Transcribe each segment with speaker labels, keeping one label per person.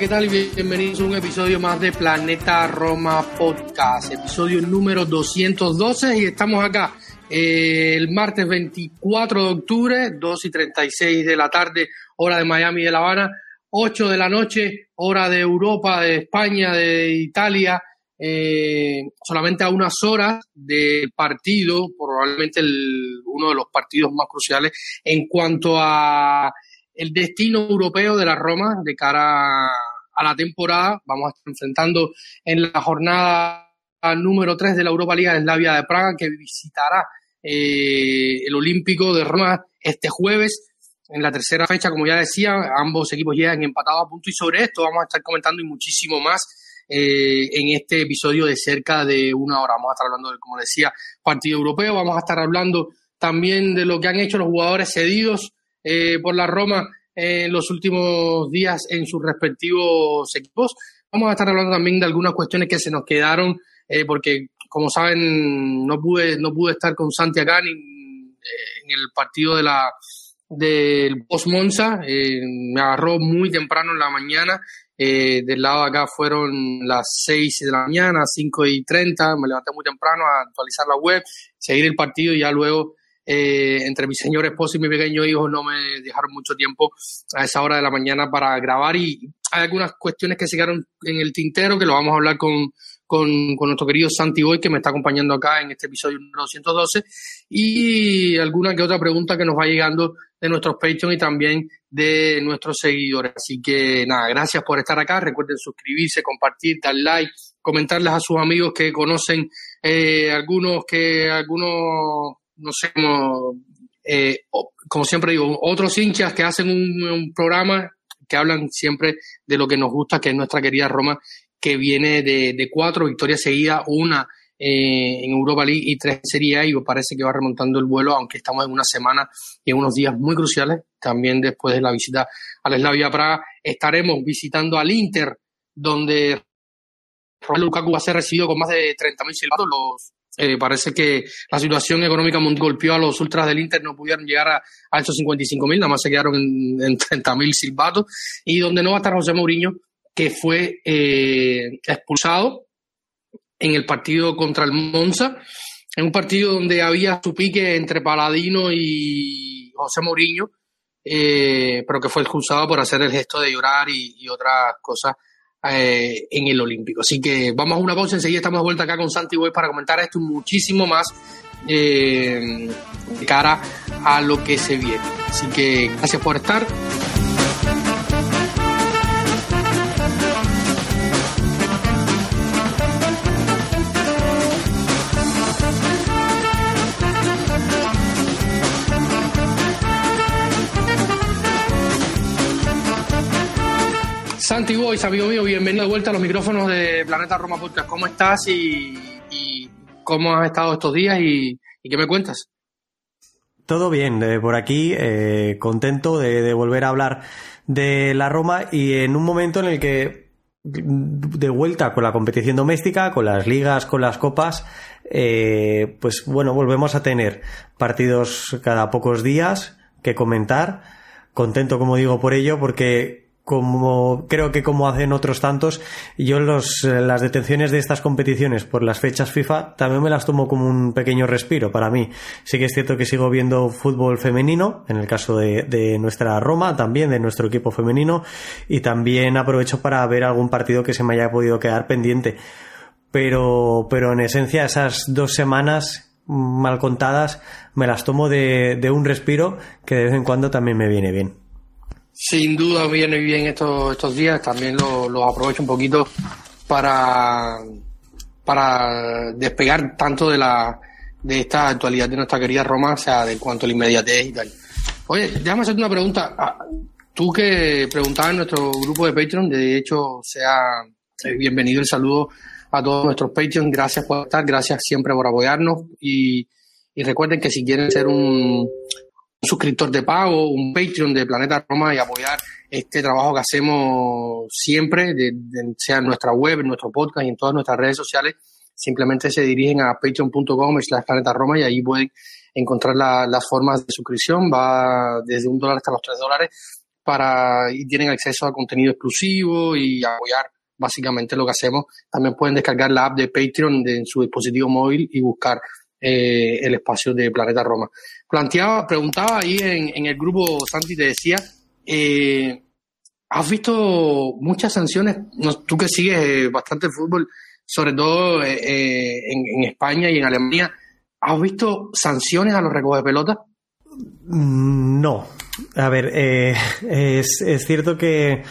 Speaker 1: ¿Qué tal? Bienvenidos a un episodio más de Planeta Roma Podcast, episodio número 212 y estamos acá eh, el martes 24 de octubre, 2 y 36 de la tarde, hora de Miami de La Habana, 8 de la noche, hora de Europa, de España, de Italia, eh, solamente a unas horas del partido, probablemente uno de los partidos más cruciales en cuanto a el destino europeo de la Roma de cara a la temporada. Vamos a estar enfrentando en la jornada número 3 de la Europa Liga de Slavia de Praga, que visitará eh, el Olímpico de Roma este jueves. En la tercera fecha, como ya decía, ambos equipos llegan empatados a punto y sobre esto vamos a estar comentando y muchísimo más eh, en este episodio de cerca de una hora. Vamos a estar hablando, de, como decía, partido europeo, vamos a estar hablando también de lo que han hecho los jugadores cedidos eh, por la Roma en los últimos días en sus respectivos equipos. Vamos a estar hablando también de algunas cuestiones que se nos quedaron, eh, porque como saben, no pude, no pude estar con Santi acá ni, eh, en el partido de la del Post Monza. me agarró muy temprano en la mañana. del lado de acá fueron las 6 de la mañana, 5 y 30. Me levanté muy temprano a actualizar la web, seguir el partido y ya luego eh, entre mi señor esposo y mi pequeño hijo no me dejaron mucho tiempo a esa hora de la mañana para grabar y hay algunas cuestiones que se quedaron en el tintero que lo vamos a hablar con, con, nuestro querido Santi Boy que me está acompañando acá en este episodio número 212 y alguna que otra pregunta que nos va llegando de nuestros Patreon y también de nuestros seguidores. Así que nada, gracias por estar acá. Recuerden suscribirse, compartir, dar like, comentarles a sus amigos que conocen eh, algunos que algunos no sé, como, eh, como siempre digo, otros hinchas que hacen un, programa que hablan siempre de lo que nos gusta, que es nuestra querida Roma, que viene de, cuatro victorias seguidas, una eh, en Europa League y tres Serie y parece que va remontando el vuelo, aunque estamos en una semana y en unos días muy cruciales. También después de la visita a la Slavia Praga, estaremos visitando al Inter, donde Lukaku va a ser recibido con más de 30.000 silbatos. Los eh, parece que la situación económica golpeó a los ultras del Inter, no pudieron llegar a, esos 55.000, nada más se quedaron en, en 30.000 silbatos. Y donde no va a estar José Mourinho, que fue eh, expulsado en el partido contra el Monza, en un partido donde había su pique entre Paladino y José Mourinho, eh, pero que fue expulsado por hacer el gesto de llorar y, y otras cosas eh, en el Olímpico. Así que vamos a una pausa, enseguida estamos de vuelta acá con Santi Boy para comentar esto muchísimo más eh, de cara a lo que se viene. Así que gracias por estar. Santi Boys, amigo mío, bienvenido de vuelta a los micrófonos de Planeta Roma Podcast. ¿Cómo estás y, cómo has estado estos días y, qué me cuentas?
Speaker 2: Todo bien, por aquí, eh, contento de, volver a hablar de la Roma y en un momento en el que de vuelta con la competición doméstica, con las ligas, con las copas, eh, pues bueno, volvemos a tener partidos cada pocos días que comentar. Contento, como digo, por ello, porque como creo que como hacen otros tantos, yo los, eh, las detenciones de estas competiciones por las fechas FIFA también me las tomo como un pequeño respiro para mí. Sí que es cierto que sigo viendo fútbol femenino, en el caso de, de nuestra Roma, también de nuestro equipo femenino, y también aprovecho para ver algún partido que se me haya podido quedar pendiente. Pero, pero en esencia esas dos semanas mal contadas me las tomo de, de un respiro que de vez en cuando también me viene bien.
Speaker 1: Sin duda viene bien estos, estos días, también los lo aprovecho un poquito para, para despegar tanto de la de esta actualidad de nuestra querida Roma, o sea, de cuanto a la inmediatez y tal. Oye, déjame hacerte una pregunta. Ah, tú que preguntabas en nuestro grupo de Patreon, de hecho, sea eh, bienvenido el saludo a todos nuestros Patreons. Gracias por estar, gracias siempre por apoyarnos y, y recuerden que si quieren ser un, suscriptor de pago, un Patreon de Planeta Roma y apoyar este trabajo que hacemos siempre, de, sea en nuestra web, en nuestro podcast y en todas nuestras redes sociales, simplemente se dirigen a patreon.com slash planeta Roma y ahí pueden encontrar las formas de suscripción, va desde un dólar hasta los tres dólares para y tienen acceso a contenido exclusivo y apoyar básicamente lo que hacemos. También pueden descargar la app de Patreon en su dispositivo móvil y buscar eh, el espacio de Planeta Roma. Planteaba, preguntaba ahí en, en el grupo, Santi te decía, eh, ¿has visto muchas sanciones? tú que sigues eh, bastante fútbol, sobre todo en, en, España y en Alemania, ¿has visto sanciones a los recoge pelotas?
Speaker 2: Mm, no. A ver, es, es cierto que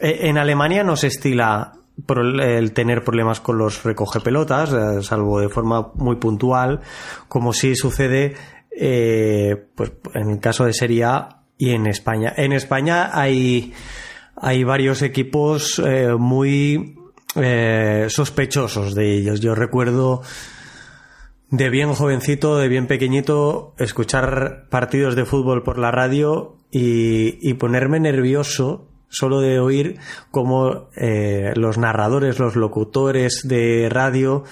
Speaker 2: en Alemania no se estila el tener problemas con los recoge pelotas, eh, salvo de forma muy puntual, como si sucede eh, pues en el caso de Serie A y en España. En España hay, hay varios equipos eh, muy sospechosos de ellos. Yo recuerdo de bien jovencito, de bien pequeñito, escuchar partidos de fútbol por la radio y, y ponerme nervioso solo de oír cómo eh, los narradores, los locutores de radio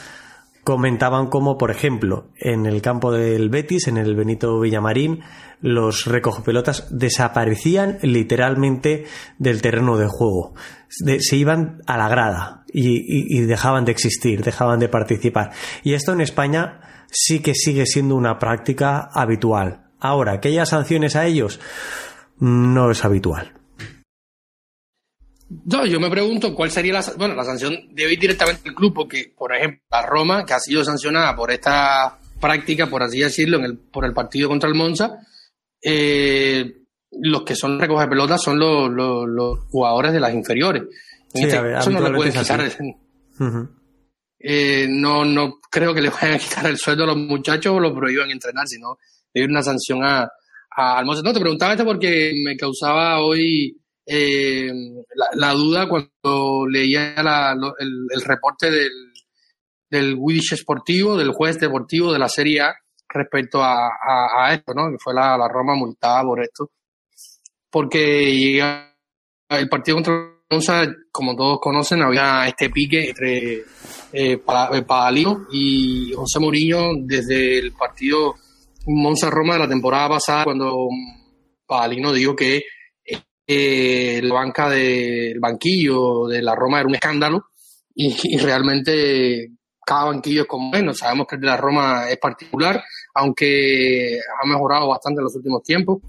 Speaker 2: comentaban cómo, por ejemplo, en el campo del Betis, en el Benito Villamarín, los recogepelotas desaparecían literalmente del terreno de juego. se iban a la grada y, dejaban de existir, dejaban de participar. Y esto en España sí que sigue siendo una práctica habitual. Ahora, que haya sanciones a ellos, no es habitual.
Speaker 1: No, yo me pregunto cuál sería la, bueno, la sanción debe ir directamente al club, porque, por ejemplo, la Roma, que ha sido sancionada por esta práctica, por así decirlo, en el, por el partido contra el Monza, eh, los que son recoge pelotas son los, los, jugadores de las inferiores. En este caso no le pueden quitar el, eh, no, no creo que le vayan a quitar el sueldo a los muchachos o lo prohíban entrenar, sino debe una sanción a, al Monza. No, te preguntaba esto porque me causaba hoy eh, la, duda cuando leía el, reporte del, del Widish Esportivo, del juez deportivo de la Serie A, respecto a, esto, ¿no? Que fue la, Roma multada por esto. Porque el partido contra Monza, como todos conocen, había este pique entre eh, eh y José Mourinho desde el partido Monza-Roma de la temporada pasada, cuando Padalino dijo que eh, la banca del banquillo de la Roma era un escándalo y, realmente cada banquillo es como menos. Sabemos que el de la Roma es particular, aunque ha mejorado bastante en los últimos tiempos.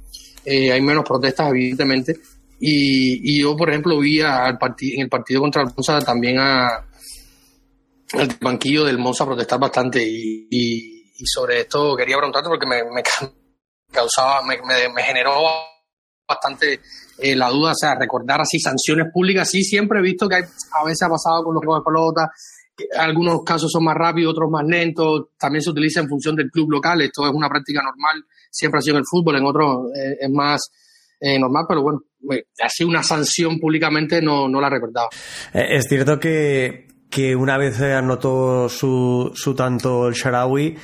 Speaker 1: Eh, hay menos protestas, evidentemente. Y, yo, por ejemplo, vi al en el partido contra el Monza también a, al banquillo del Monza protestar bastante. Y, sobre esto quería preguntarte porque me, me causaba, me, me generó bastante eh, la duda, o sea, recordar así sanciones públicas, sí, siempre he visto que a veces ha pasado con los juegos de pelota, algunos casos son más rápidos, otros más lentos, también se utiliza en función del club local, esto es una práctica normal, siempre ha sido en el fútbol, en otros eh, es más eh, normal, pero bueno, así una sanción públicamente no, no la recordaba.
Speaker 2: Es cierto que, que una vez anotó su, su tanto el Sharawi,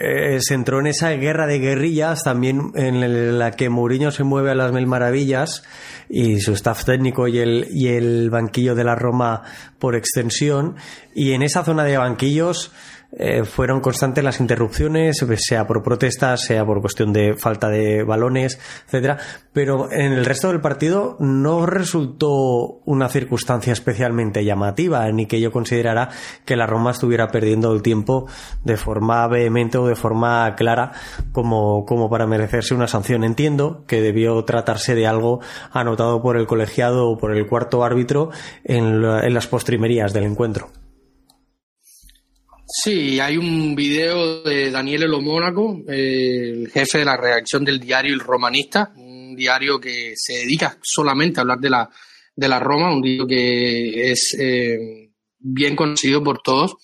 Speaker 2: eh, se entró en esa guerra de guerrillas también en la que Mourinho se mueve a las mil maravillas y su staff técnico y el, y el banquillo de la Roma por extensión. Y en esa zona de banquillos eh, fueron constantes las interrupciones, sea por protestas, sea por cuestión de falta de balones, etcétera. Pero en el resto del partido no resultó una circunstancia especialmente llamativa, ni que yo considerara que la Roma estuviera perdiendo el tiempo de forma vehemente o de forma clara como, como para merecerse una sanción. Entiendo que debió tratarse de algo anotado por el colegiado o por el cuarto árbitro en, en las postrimerías del encuentro.
Speaker 1: Sí, hay un video de Daniel Elo Mónaco, el jefe de la redacción del diario El Romanista, un diario que se dedica solamente a hablar de la, de la Roma, un diario que es eh, bien conocido por todos,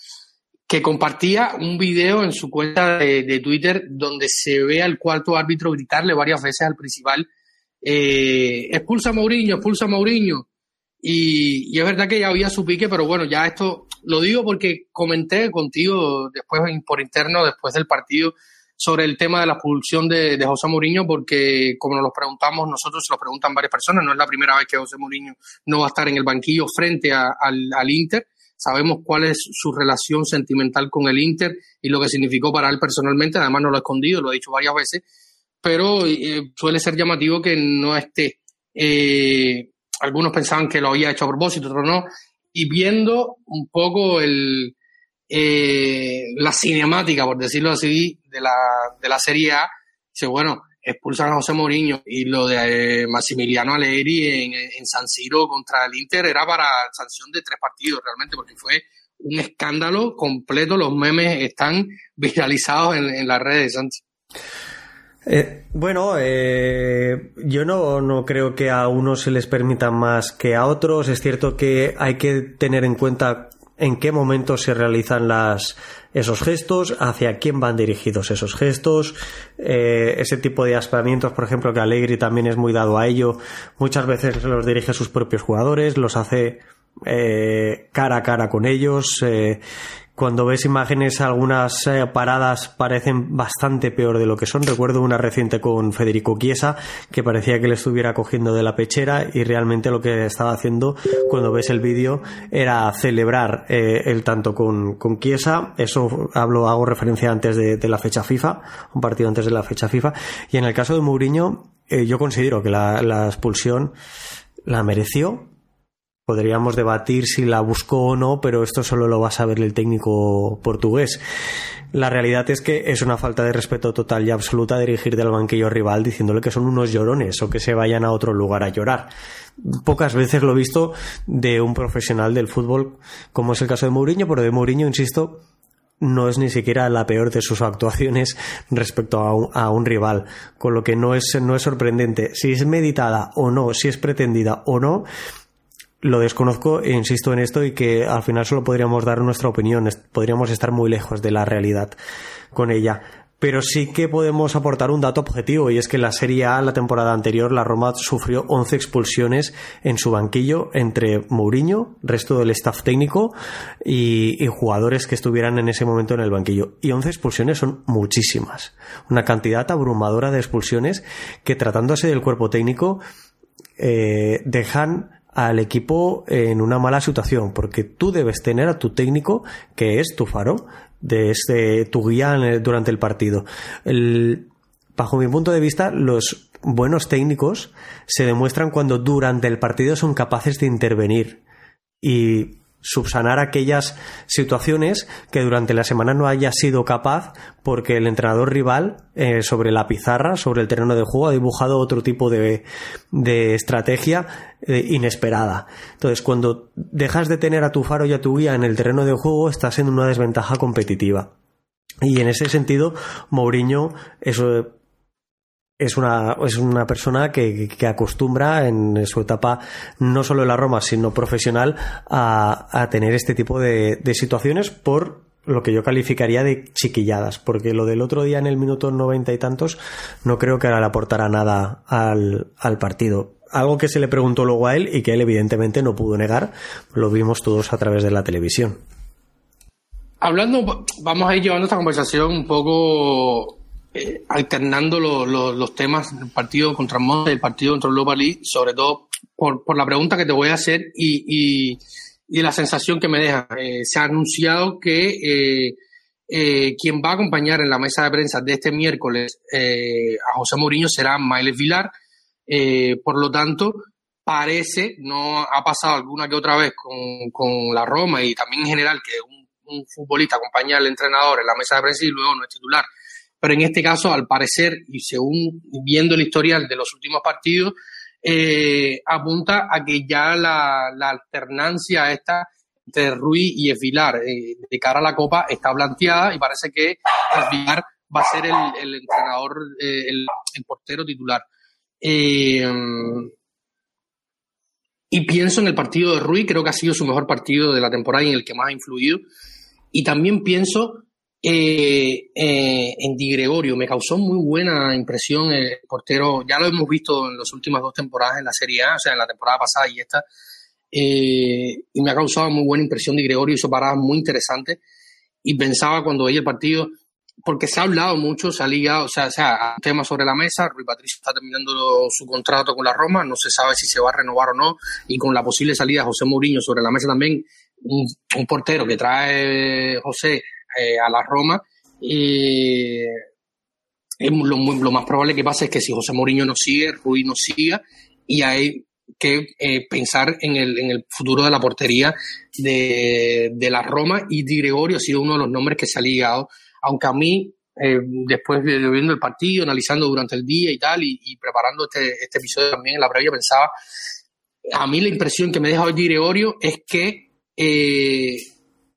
Speaker 1: que compartía un video en su cuenta de, Twitter donde se ve al cuarto árbitro gritarle varias veces al principal, eh, expulsa a Mourinho, expulsa a Mourinho. Y, es verdad que ya había su pique, pero bueno, ya esto lo digo porque comenté contigo después por interno, después del partido, sobre el tema de la expulsión de, José Mourinho, porque como nos lo preguntamos nosotros, se lo preguntan varias personas, no es la primera vez que José Mourinho no va a estar en el banquillo frente al, al Inter. Sabemos cuál es su relación sentimental con el Inter y lo que significó para él personalmente, además no lo ha escondido, lo ha dicho varias veces, pero eh, suele ser llamativo que no esté. Eh, algunos pensaban que lo había hecho a propósito, otros no. Y viendo un poco el, eh, la cinemática, por decirlo así, de la, de la Serie A, dice, bueno, expulsan a José Mourinho y lo de eh, Massimiliano Allegri en, San Siro contra el Inter era para sanción de tres partidos realmente, porque fue un escándalo completo. Los memes están viralizados en, en las redes, Sánchez.
Speaker 2: Eh, bueno, eh, yo no, no creo que a unos se les permita más que a otros. Es cierto que hay que tener en cuenta en qué momento se realizan las, esos gestos, hacia quién van dirigidos esos gestos, eh, ese tipo de aspamientos, por ejemplo, que Allegri también es muy dado a ello, muchas veces los dirige a sus propios jugadores, los hace eh, cara a cara con ellos, eh, cuando ves imágenes, algunas eh, paradas parecen bastante peor de lo que son. Recuerdo una reciente con Federico Chiesa, que parecía que le estuviera cogiendo de la pechera y realmente lo que estaba haciendo cuando ves el vídeo era celebrar eh, el tanto con, con Chiesa. Eso hablo, hago referencia antes de, la fecha FIFA, un partido antes de la fecha FIFA. Y en el caso de Mourinho, eh, yo considero que la, la expulsión la mereció, Podríamos debatir si la buscó o no, pero esto solo lo va a saber el técnico portugués. La realidad es que es una falta de respeto total y absoluta dirigir del banquillo rival diciéndole que son unos llorones o que se vayan a otro lugar a llorar. Pocas veces lo he visto de un profesional del fútbol, como es el caso de Mourinho, pero de Mourinho, insisto, no es ni siquiera la peor de sus actuaciones respecto a un, a un, rival, con lo que no es, no es sorprendente. Si es meditada o no, si es pretendida o no, lo desconozco e insisto en esto y que al final solo podríamos dar nuestra opinión, podríamos estar muy lejos de la realidad con ella. Pero sí que podemos aportar un dato objetivo y es que en la Serie A, la temporada anterior, la Roma sufrió 11 expulsiones en su banquillo entre Mourinho, resto del staff técnico y, jugadores que estuvieran en ese momento en el banquillo. Y 11 expulsiones son muchísimas. Una cantidad abrumadora de expulsiones que tratándose del cuerpo técnico eh, dejan al equipo en una mala situación, porque tú debes tener a tu técnico, que es tu faro, de este, tu guía durante el partido. bajo mi punto de vista, los buenos técnicos se demuestran cuando durante el partido son capaces de intervenir. Y subsanar aquellas situaciones que durante la semana no haya sido capaz porque el entrenador rival eh, sobre la pizarra, sobre el terreno de juego, ha dibujado otro tipo de, de estrategia eh, inesperada. Entonces, cuando dejas de tener a tu faro y a tu guía en el terreno de juego, estás en una desventaja competitiva. Y en ese sentido, Mourinho, eso es una, es una persona que, que, acostumbra en su etapa, no solo en la Roma, sino profesional, a, a tener este tipo de, de, situaciones por lo que yo calificaría de chiquilladas, porque lo del otro día en el minuto noventa y tantos no creo que le aportara nada al, al partido. Algo que se le preguntó luego a él y que él evidentemente no pudo negar, lo vimos todos a través de la televisión.
Speaker 1: Hablando, vamos a ir llevando esta conversación un poco eh, alternando los temas del partido contra Monza y el partido contra Europa League, sobre todo por, la pregunta que te voy a hacer y, y, la sensación que me deja. Eh, se ha anunciado que eh, quien va a acompañar en la mesa de prensa de este miércoles a José Mourinho será Miles Vilar. por lo tanto, parece, no ha pasado alguna que otra vez con, con la Roma y también en general que un, un futbolista acompaña al entrenador en la mesa de prensa y luego no es titular pero en este caso, al parecer, y según viendo el historial de los últimos partidos, eh, apunta a que ya la, alternancia esta entre Ruiz y Esvilar eh, de cara a la Copa está planteada y parece que Esvilar va a ser el, entrenador, eh, el, portero titular. y Y pienso en el partido de Rui, creo que ha sido su mejor partido de la temporada y en el que más ha influido. Y también pienso eh, eh, en Di Gregorio. Me causó muy buena impresión el portero. Ya lo hemos visto en las últimas dos temporadas en la Serie A, o sea, en la temporada pasada y esta. Eh, y me ha causado muy buena impresión Di Gregorio. Hizo paradas muy interesantes. Y pensaba cuando veía el partido, porque se ha hablado mucho, se ha ligado, o sea, o sea, tema sobre la mesa, Rui Patricio está terminando su contrato con la Roma, no se sabe si se va a renovar o no, y con la posible salida de José Mourinho sobre la mesa también, un, portero que trae José eh, a la Roma, y lo, más probable que pase es que si José Mourinho no sigue, Rui no siga, y hay que eh, pensar en el, en el futuro de la portería de, de la Roma, y Di Gregorio ha sido uno de los nombres que se ha ligado aunque a mí, eh, después de viendo el partido, analizando durante el día y tal, y, preparando este, este, episodio también en la previa, pensaba, a mí la impresión que me deja hoy Gregorio es que eh,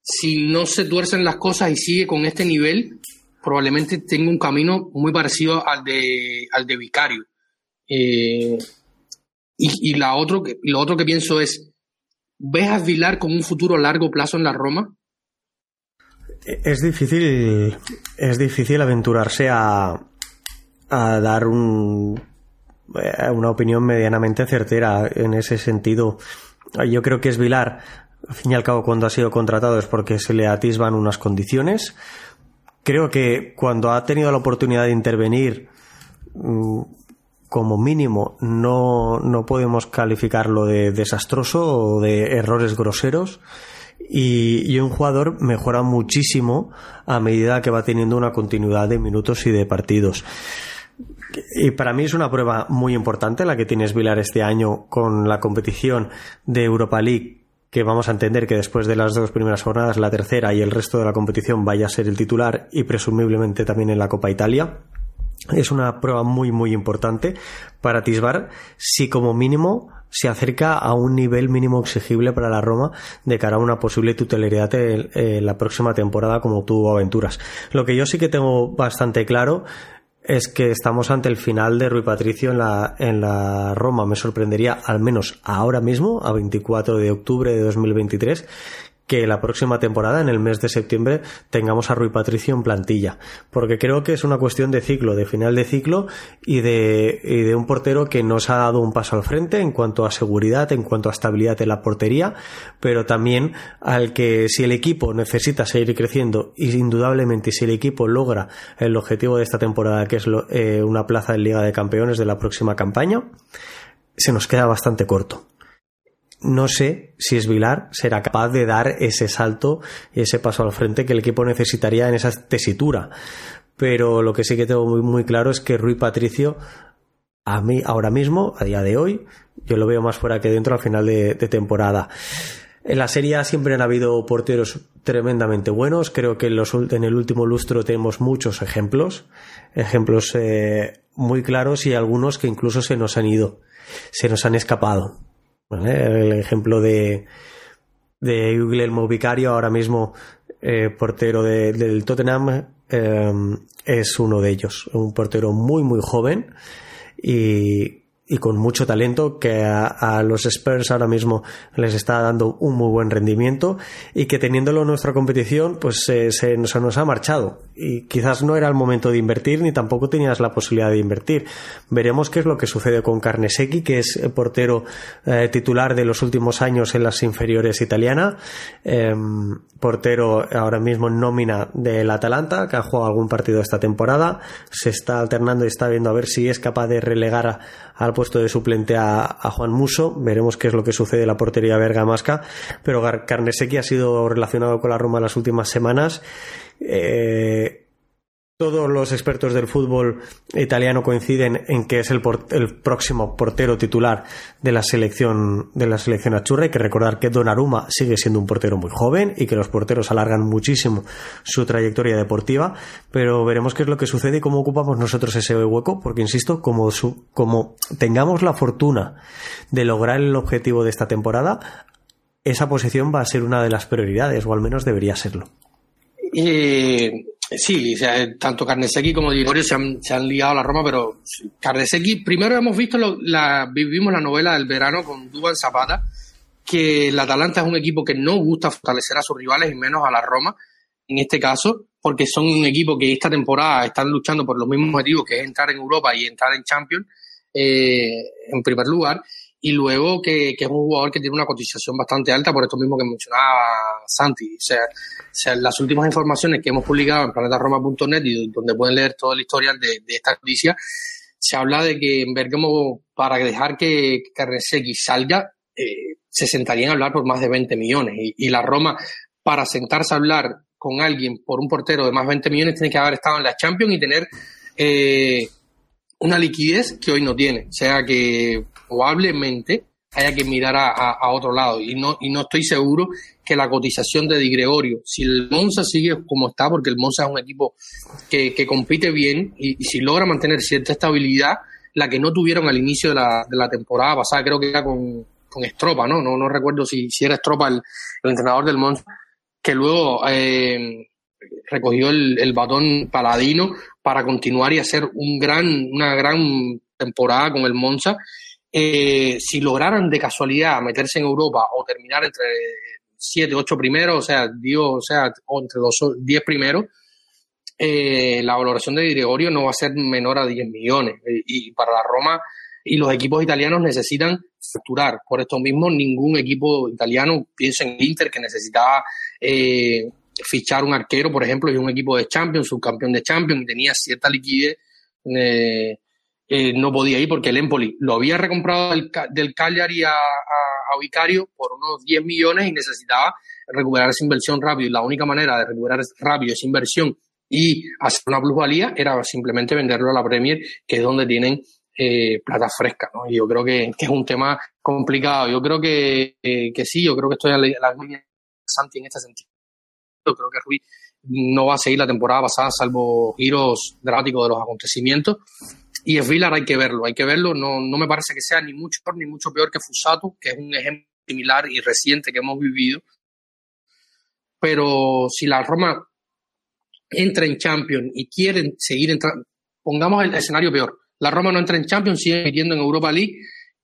Speaker 1: si no se tuercen las cosas y sigue con este nivel, probablemente tenga un camino muy parecido al de, al de Vicario. Eh, y, la otro, lo otro que pienso es, ¿ves a Vilar con un futuro a largo plazo en la Roma?
Speaker 2: Es difícil, es difícil aventurarse a, a dar un, eh, una opinión medianamente certera en ese sentido. Yo creo que es Vilar, al fin y al cabo, cuando ha sido contratado es porque se le atisban unas condiciones. Creo que cuando ha tenido la oportunidad de intervenir, mm, como mínimo, no, no podemos calificarlo de desastroso o de errores groseros y, un jugador mejora muchísimo a medida que va teniendo una continuidad de minutos y de partidos. Y para mí es una prueba muy importante la que tienes Vilar este año con la competición de Europa League, que vamos a entender que después de las dos primeras jornadas, la tercera y el resto de la competición vaya a ser el titular y presumiblemente también en la Copa Italia. Es una prueba muy muy importante para atisbar si como mínimo se acerca a un nivel mínimo exigible para la Roma de cara a una posible tuteleridad en la próxima temporada como tuvo Aventuras. Lo que yo sí que tengo bastante claro es que estamos ante el final de Rui Patricio en la, en la Roma. Me sorprendería, al menos ahora mismo, a 24 de octubre de 2023, que la próxima temporada, en el mes de septiembre, tengamos a Rui Patricio en plantilla. Porque creo que es una cuestión de ciclo, de final de ciclo y de, y de un portero que nos ha dado un paso al frente en cuanto a seguridad, en cuanto a estabilidad en la portería, pero también al que si el equipo necesita seguir creciendo y indudablemente si el equipo logra el objetivo de esta temporada, que es eh, una plaza en Liga de Campeones de la próxima campaña, se nos queda bastante corto no sé si Esvilar será capaz de dar ese salto y ese paso al frente que el equipo necesitaría en esa tesitura. Pero lo que sí que tengo muy, claro es que Rui Patricio, a mí ahora mismo, a día de hoy, yo lo veo más fuera que dentro al final de, temporada. En la serie siempre han habido porteros tremendamente buenos. Creo que en, en el último lustro tenemos muchos ejemplos. Ejemplos eh, muy claros y algunos que incluso se nos han ido. Se nos han escapado. El ejemplo de, de Guillermo Vicario, ahora mismo eh, portero del Tottenham, eh, es uno de ellos. Un portero muy, muy joven y y con mucho talento que a, los Spurs ahora mismo les está dando un muy buen rendimiento y que teniéndolo en nuestra competición pues se, nos, ha marchado y quizás no era el momento de invertir ni tampoco tenías la posibilidad de invertir veremos qué es lo que sucede con Carnesecchi que es portero eh, titular de los últimos años en las inferiores italiana em, portero ahora mismo en nómina del Atalanta que ha jugado algún partido esta temporada se está alternando y está viendo a ver si es capaz de relegar al puesto de suplente a, Juan Muso. Veremos qué es lo que sucede en la portería bergamasca. Pero Carnesecchi ha sido relacionado con la Roma las últimas semanas. Eh, todos los expertos del fútbol italiano coinciden en que es el, próximo portero titular de la selección de la selección achurra. Hay que recordar que Donnarumma sigue siendo un portero muy joven y que los porteros alargan muchísimo su trayectoria deportiva, pero veremos qué es lo que sucede y cómo ocupamos nosotros ese hueco, porque insisto, como, como tengamos la fortuna de lograr el objetivo de esta temporada, esa posición va a ser una de las prioridades, o al menos debería serlo.
Speaker 1: Y Sí, tanto Carnesecchi como Di Gregorio se han, se han ligado a la Roma, pero Carnesecchi, primero hemos visto, la, vivimos la novela del verano con Duban Zapata, que el Atalanta es un equipo que no gusta fortalecer a sus rivales y menos a la Roma, en este caso, porque son un equipo que esta temporada están luchando por los mismos objetivos, que es entrar en Europa y entrar en Champions, eh, en primer lugar, y luego que, es un jugador que tiene una cotización bastante alta por esto mismo que mencionaba Santi. O sea, las últimas informaciones que hemos publicado en planetaroma.net y donde pueden leer toda la historia de, esta noticia, se habla de que en Bergamo, para dejar que Carnesecchi salga, eh, se sentarían a hablar por más de 20 millones. Y, la Roma, para sentarse a hablar con alguien por un portero de más de 20 millones, tiene que haber estado en la Champions y tener eh, una liquidez que hoy no tiene. O sea que probablemente haya que mirar a, otro lado. Y no, y no estoy seguro que la cotización de Di Gregorio, si el Monza sigue como está, porque el Monza es un equipo que, compite bien y, si logra mantener cierta estabilidad, la que no tuvieron al inicio de la, de la temporada pasada, creo que era con, con Estropa, ¿no? No, no recuerdo si, si era Estropa el, entrenador del Monza, que luego eh, recogió el, el batón paladino para continuar y hacer un gran, una gran temporada con el Monza. Eh, si lograran de casualidad meterse en Europa o terminar entre 7, 8 primeros, o sea, digo, o sea, entre los 10 primeros, eh, la valoración de Gregorio no va a ser menor a 10 millones. Y, para la Roma y los equipos italianos necesitan facturar. Por esto mismo, ningún equipo italiano piensa en Inter que necesitaba eh, fichar un arquero, por ejemplo, y un equipo de Champions, subcampeón de Champions, y tenía cierta liquidez, eh, eh, no podía ir porque el Empoli lo había recomprado del, del Cagliari a, a, Vicario por unos 10 millones y necesitaba recuperar esa inversión rápido. Y la única manera de recuperar rápido esa inversión y hacer una plusvalía era simplemente venderlo a la Premier, que es donde tienen eh, plata fresca. ¿no? Y yo creo que, es un tema complicado. Yo creo que, que sí, yo creo que estoy a la, línea de Santi en este sentido Creo que Ruiz no va a seguir la temporada pasada, salvo giros dramáticos de los acontecimientos. Y es Villar hay que verlo, hay que verlo. No, no me parece que sea ni mucho ni mucho peor que Fusato, que es un ejemplo similar y reciente que hemos vivido. Pero si la Roma entra en Champions y quieren seguir entrando, pongamos el escenario peor. La Roma no entra en Champions, sigue metiendo en Europa League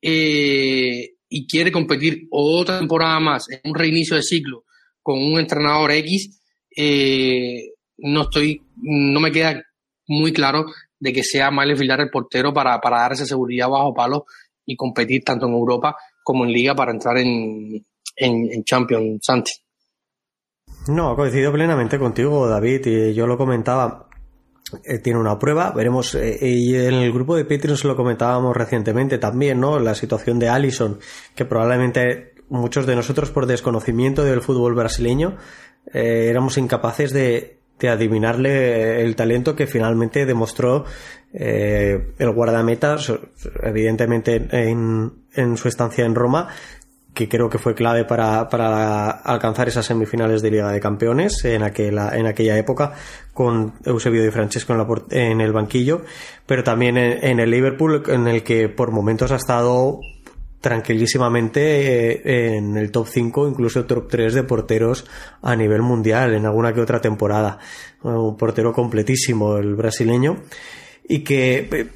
Speaker 1: eh, y quiere competir otra temporada más en un reinicio de ciclo con un entrenador X, eh, no estoy, no me queda muy claro de que sea mal Vilar el portero para, para dar esa seguridad bajo palo y competir tanto en Europa como en Liga para entrar en, en, Champions, Santi.
Speaker 2: No, coincido plenamente contigo, David, y yo lo comentaba. Eh, tiene una prueba, veremos, eh, y en el grupo de Patreon se lo comentábamos recientemente también, ¿no? La situación de Allison, que probablemente muchos de nosotros por desconocimiento del fútbol brasileño eh, éramos incapaces de, adivinarle el talento que finalmente demostró eh, el guardameta, evidentemente en, su estancia en Roma, que creo que fue clave para, alcanzar esas semifinales de Liga de Campeones en aquella, en aquella época, con Eusebio Di Francesco en, el banquillo, pero también en, el Liverpool, en el que por momentos ha estado tranquilísimamente eh, en el top 5, incluso top 3 de porteros a nivel mundial en alguna que otra temporada. Un portero completísimo el brasileño y que eh,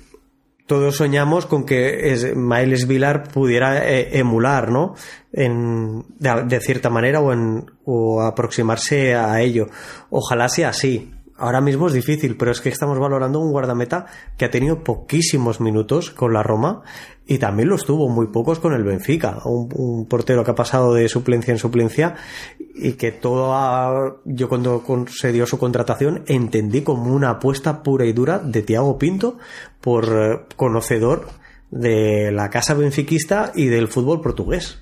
Speaker 2: todos soñamos con que es, Miles Vilar pudiera eh, emular, ¿no? En, de, cierta manera o, en, o aproximarse a ello. Ojalá sea así ahora mismo es difícil, pero es que estamos valorando un guardameta que ha tenido poquísimos minutos con la Roma y también los tuvo muy pocos con el Benfica. Un, portero que ha pasado de suplencia en suplencia y que todo yo cuando se dio su contratación entendí como una apuesta pura y dura de Tiago Pinto por eh, conocedor de la casa benfiquista y del fútbol portugués.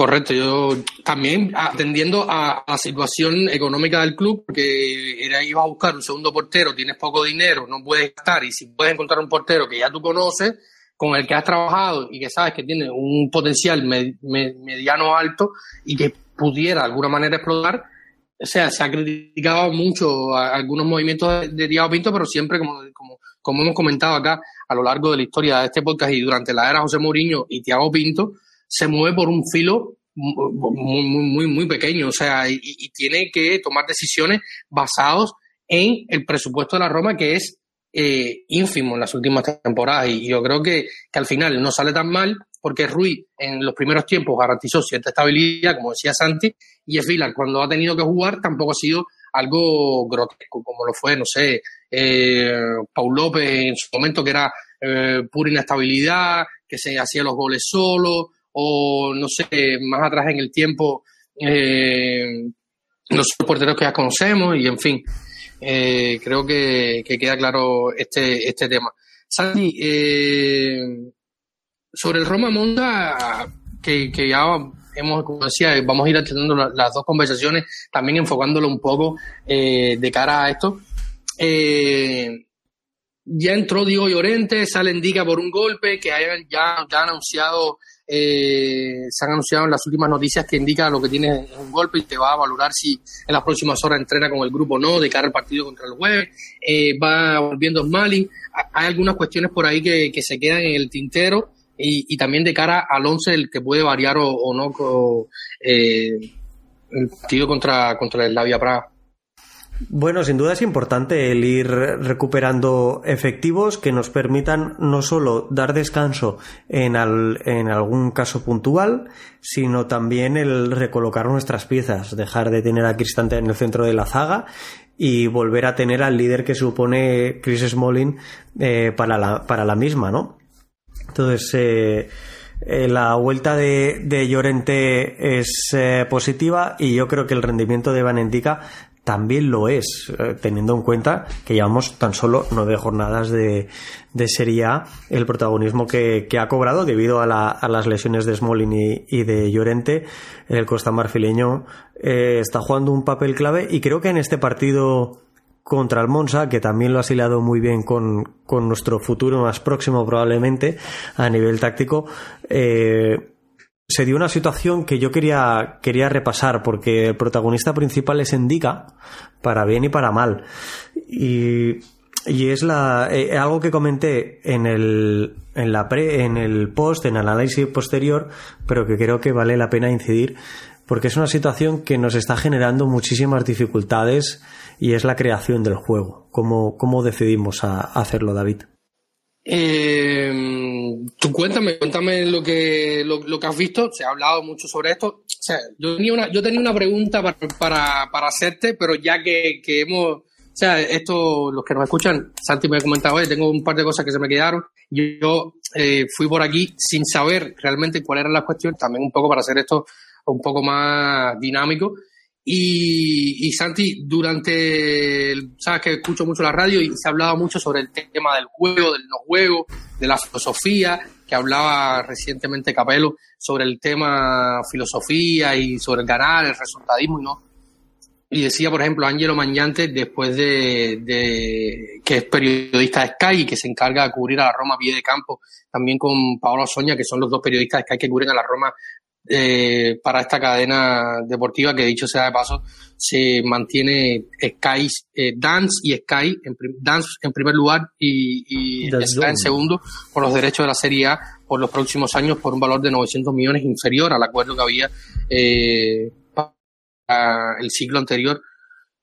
Speaker 1: Correcto, yo también atendiendo a, la situación económica del club, porque era, iba a buscar un segundo portero, tienes poco dinero, no puedes estar, y si puedes encontrar un portero que ya tú conoces, con el que has trabajado y que sabes que tiene un potencial mediano alto y que pudiera de alguna manera explotar, o sea, se ha criticado mucho algunos movimientos de, de Pinto, pero siempre, como, como, como hemos comentado acá a lo largo de la historia de este podcast y durante la era José Mourinho y Tiago Pinto, se mueve por un filo muy, muy, muy, muy pequeño, o sea, y, tiene que tomar decisiones basados en el presupuesto de la Roma, que es eh, ínfimo en las últimas temporadas. Y yo creo que, que al final no sale tan mal porque Rui en los primeros tiempos garantizó cierta estabilidad, como decía Santi, y es Vilar cuando ha tenido que jugar tampoco ha sido algo grotesco, como lo fue, no sé, eh, Paul López en su momento, que era eh, pura inestabilidad, que se hacía los goles solo, o no sé, más atrás en el tiempo, eh, los porteros que ya conocemos, y en fin, eh, creo que, que, queda claro este, este tema. Santi, eh, sobre el Roma Monda, que, ya hemos, como decía, vamos a ir atendiendo las dos conversaciones, también enfocándolo un poco eh, de cara a esto. Eh, ya entró Diego Llorente, sale Indica por un golpe, que hayan, ya, ya han anunciado, eh, se han anunciado en las últimas noticias que indica lo que tiene un golpe y te va a valorar si en las próximas horas entrena con el grupo o no, de cara al partido contra el jueves. Eh, va volviendo Smalley. Hay algunas cuestiones por ahí que, se quedan en el tintero y, también de cara al 11 el que puede variar o, no eh, el partido contra, contra el Slavia Praga.
Speaker 2: Bueno, sin duda es importante el ir recuperando efectivos que nos permitan no solo dar descanso en, en algún caso puntual, sino también el recolocar nuestras piezas, dejar de tener a Cristante en el centro de la zaga y volver a tener al líder que supone Chris Smalling eh, para, la, para la misma, ¿no? Entonces, eh, eh, la vuelta de, Llorente es eh, positiva y yo creo que el rendimiento de Vanentica también lo es, teniendo en cuenta que llevamos tan solo nueve jornadas de, de Serie A, el protagonismo que, que ha cobrado debido a, la, a, las lesiones de Smolin y, de Llorente. El Costa Marfileño está jugando un papel clave y creo que en este partido contra el Monza, que también lo ha asilado muy bien con, con, nuestro futuro más próximo probablemente a nivel táctico, eh, se dio una situación que yo quería, quería repasar, porque el protagonista principal es Endica, para bien y para mal. Y, y es la, eh, algo que comenté en el, en la pre, en el post, en el análisis posterior, pero que creo que vale la pena incidir, porque es una situación que nos está generando muchísimas dificultades y es la creación del juego. ¿Cómo, cómo decidimos a, hacerlo, David?
Speaker 1: Eh, tú cuéntame, cuéntame lo que, lo, que has visto. Se ha hablado mucho sobre esto. O sea, yo tenía una, yo tenía una pregunta para, para, para hacerte, pero ya que, que, hemos, o sea, esto, los que nos escuchan, Santi me ha comentado, oye, tengo un par de cosas que se me quedaron. Yo eh, fui por aquí sin saber realmente cuál era la cuestión, también un poco para hacer esto un poco más dinámico. Y, Santi, durante, sabes que escucho mucho la radio y se hablaba mucho sobre el tema del juego, del no juego, de la filosofía, que hablaba recientemente Capello sobre el tema filosofía y sobre el ganar, el resultadismo y no. Y decía, por ejemplo, Angelo Mañante, después de, que es periodista de Sky y que se encarga de cubrir a la Roma pie de campo, también con Paolo Soña, que son los dos periodistas de Sky que cubren a la Roma eh, para esta cadena deportiva que dicho sea de paso se mantiene Sky eh, Dance y Sky en Dance en primer lugar y, y Sky en segundo por los derechos de la Serie A por los próximos años por un valor de 900 millones inferior al acuerdo que había eh, para el ciclo anterior.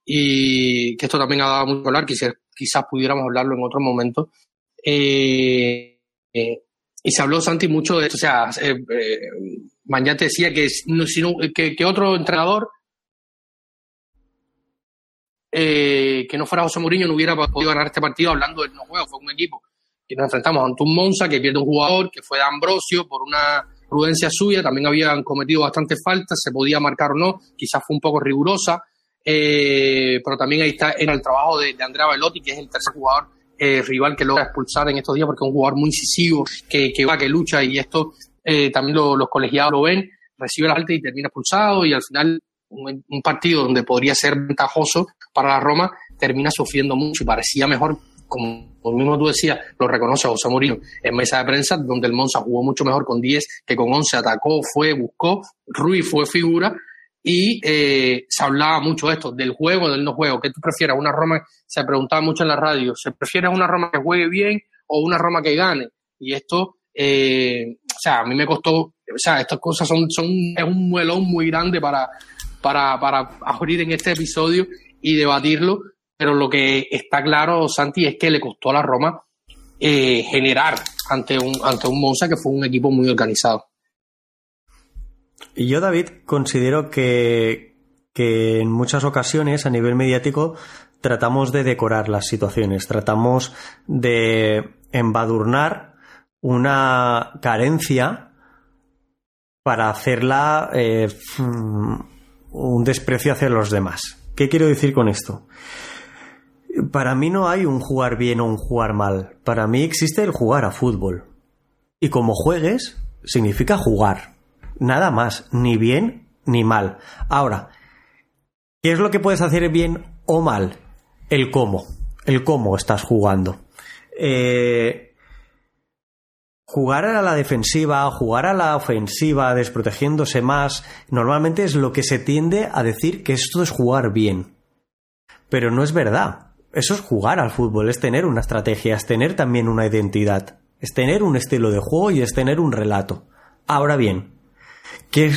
Speaker 1: Y que esto también ha dado mucho hablar quizás, quizás pudiéramos hablarlo en otro momento. Eh, eh y se habló Santi mucho de esto o sea Mañana decía que, que, que otro entrenador eh, que no fuera José Mourinho no hubiera podido ganar este partido hablando del no juego. Fue un equipo que nos enfrentamos ante un Monza que pierde un jugador que fue de Ambrosio por una prudencia suya. También habían cometido bastantes faltas, se podía marcar o no. Quizás fue un poco rigurosa. Eh, pero también ahí está en el trabajo de, Andrea Velotti, que es el tercer jugador eh, rival que logra expulsar en estos días porque es un jugador muy incisivo, que, que va, que lucha y esto eh, también los colegiados lo ven, recibe la alta y termina expulsado y al final un, partido donde podría ser ventajoso para la Roma termina sufriendo mucho y parecía mejor, como, mismo tú decías, lo reconoce José Mourinho en mesa de prensa, donde el Monza jugó mucho mejor con 10 que con 11, atacó, fue, buscó, Rui fue figura y eh, se hablaba mucho de esto, del juego, del no juego. ¿Qué tú prefieres? Una Roma, se preguntaba mucho en la radio, ¿se prefiere una Roma que juegue bien o una Roma que gane? Y esto eh, o sea, a mí me costó, o sea, estas cosas son, son es un muelón muy grande para, para, para abrir en este episodio y debatirlo. pero lo que está claro, Santi, es que le costó a la Roma eh, generar ante un, ante un Monza que fue un equipo muy organizado.
Speaker 2: Y yo, David, considero que, que en muchas ocasiones a nivel mediático tratamos de decorar las situaciones, tratamos de embadurnar una carencia para hacerla eh, un desprecio hacia los demás. ¿Qué quiero decir con esto? Para mí no hay un jugar bien o un jugar mal. Para mí existe el jugar a fútbol. Y como juegues, significa jugar. Nada más, ni bien ni mal. Ahora, ¿qué es lo que puedes hacer bien o mal? El cómo. El cómo estás jugando. Eh, jugar a la defensiva, jugar a la ofensiva, desprotegiéndose más, normalmente es lo que se tiende a decir que esto es jugar bien. Pero no es verdad. Eso es jugar al fútbol, es tener una estrategia, es tener también una identidad, es tener un estilo de juego y es tener un relato. Ahora bien, ¿qué,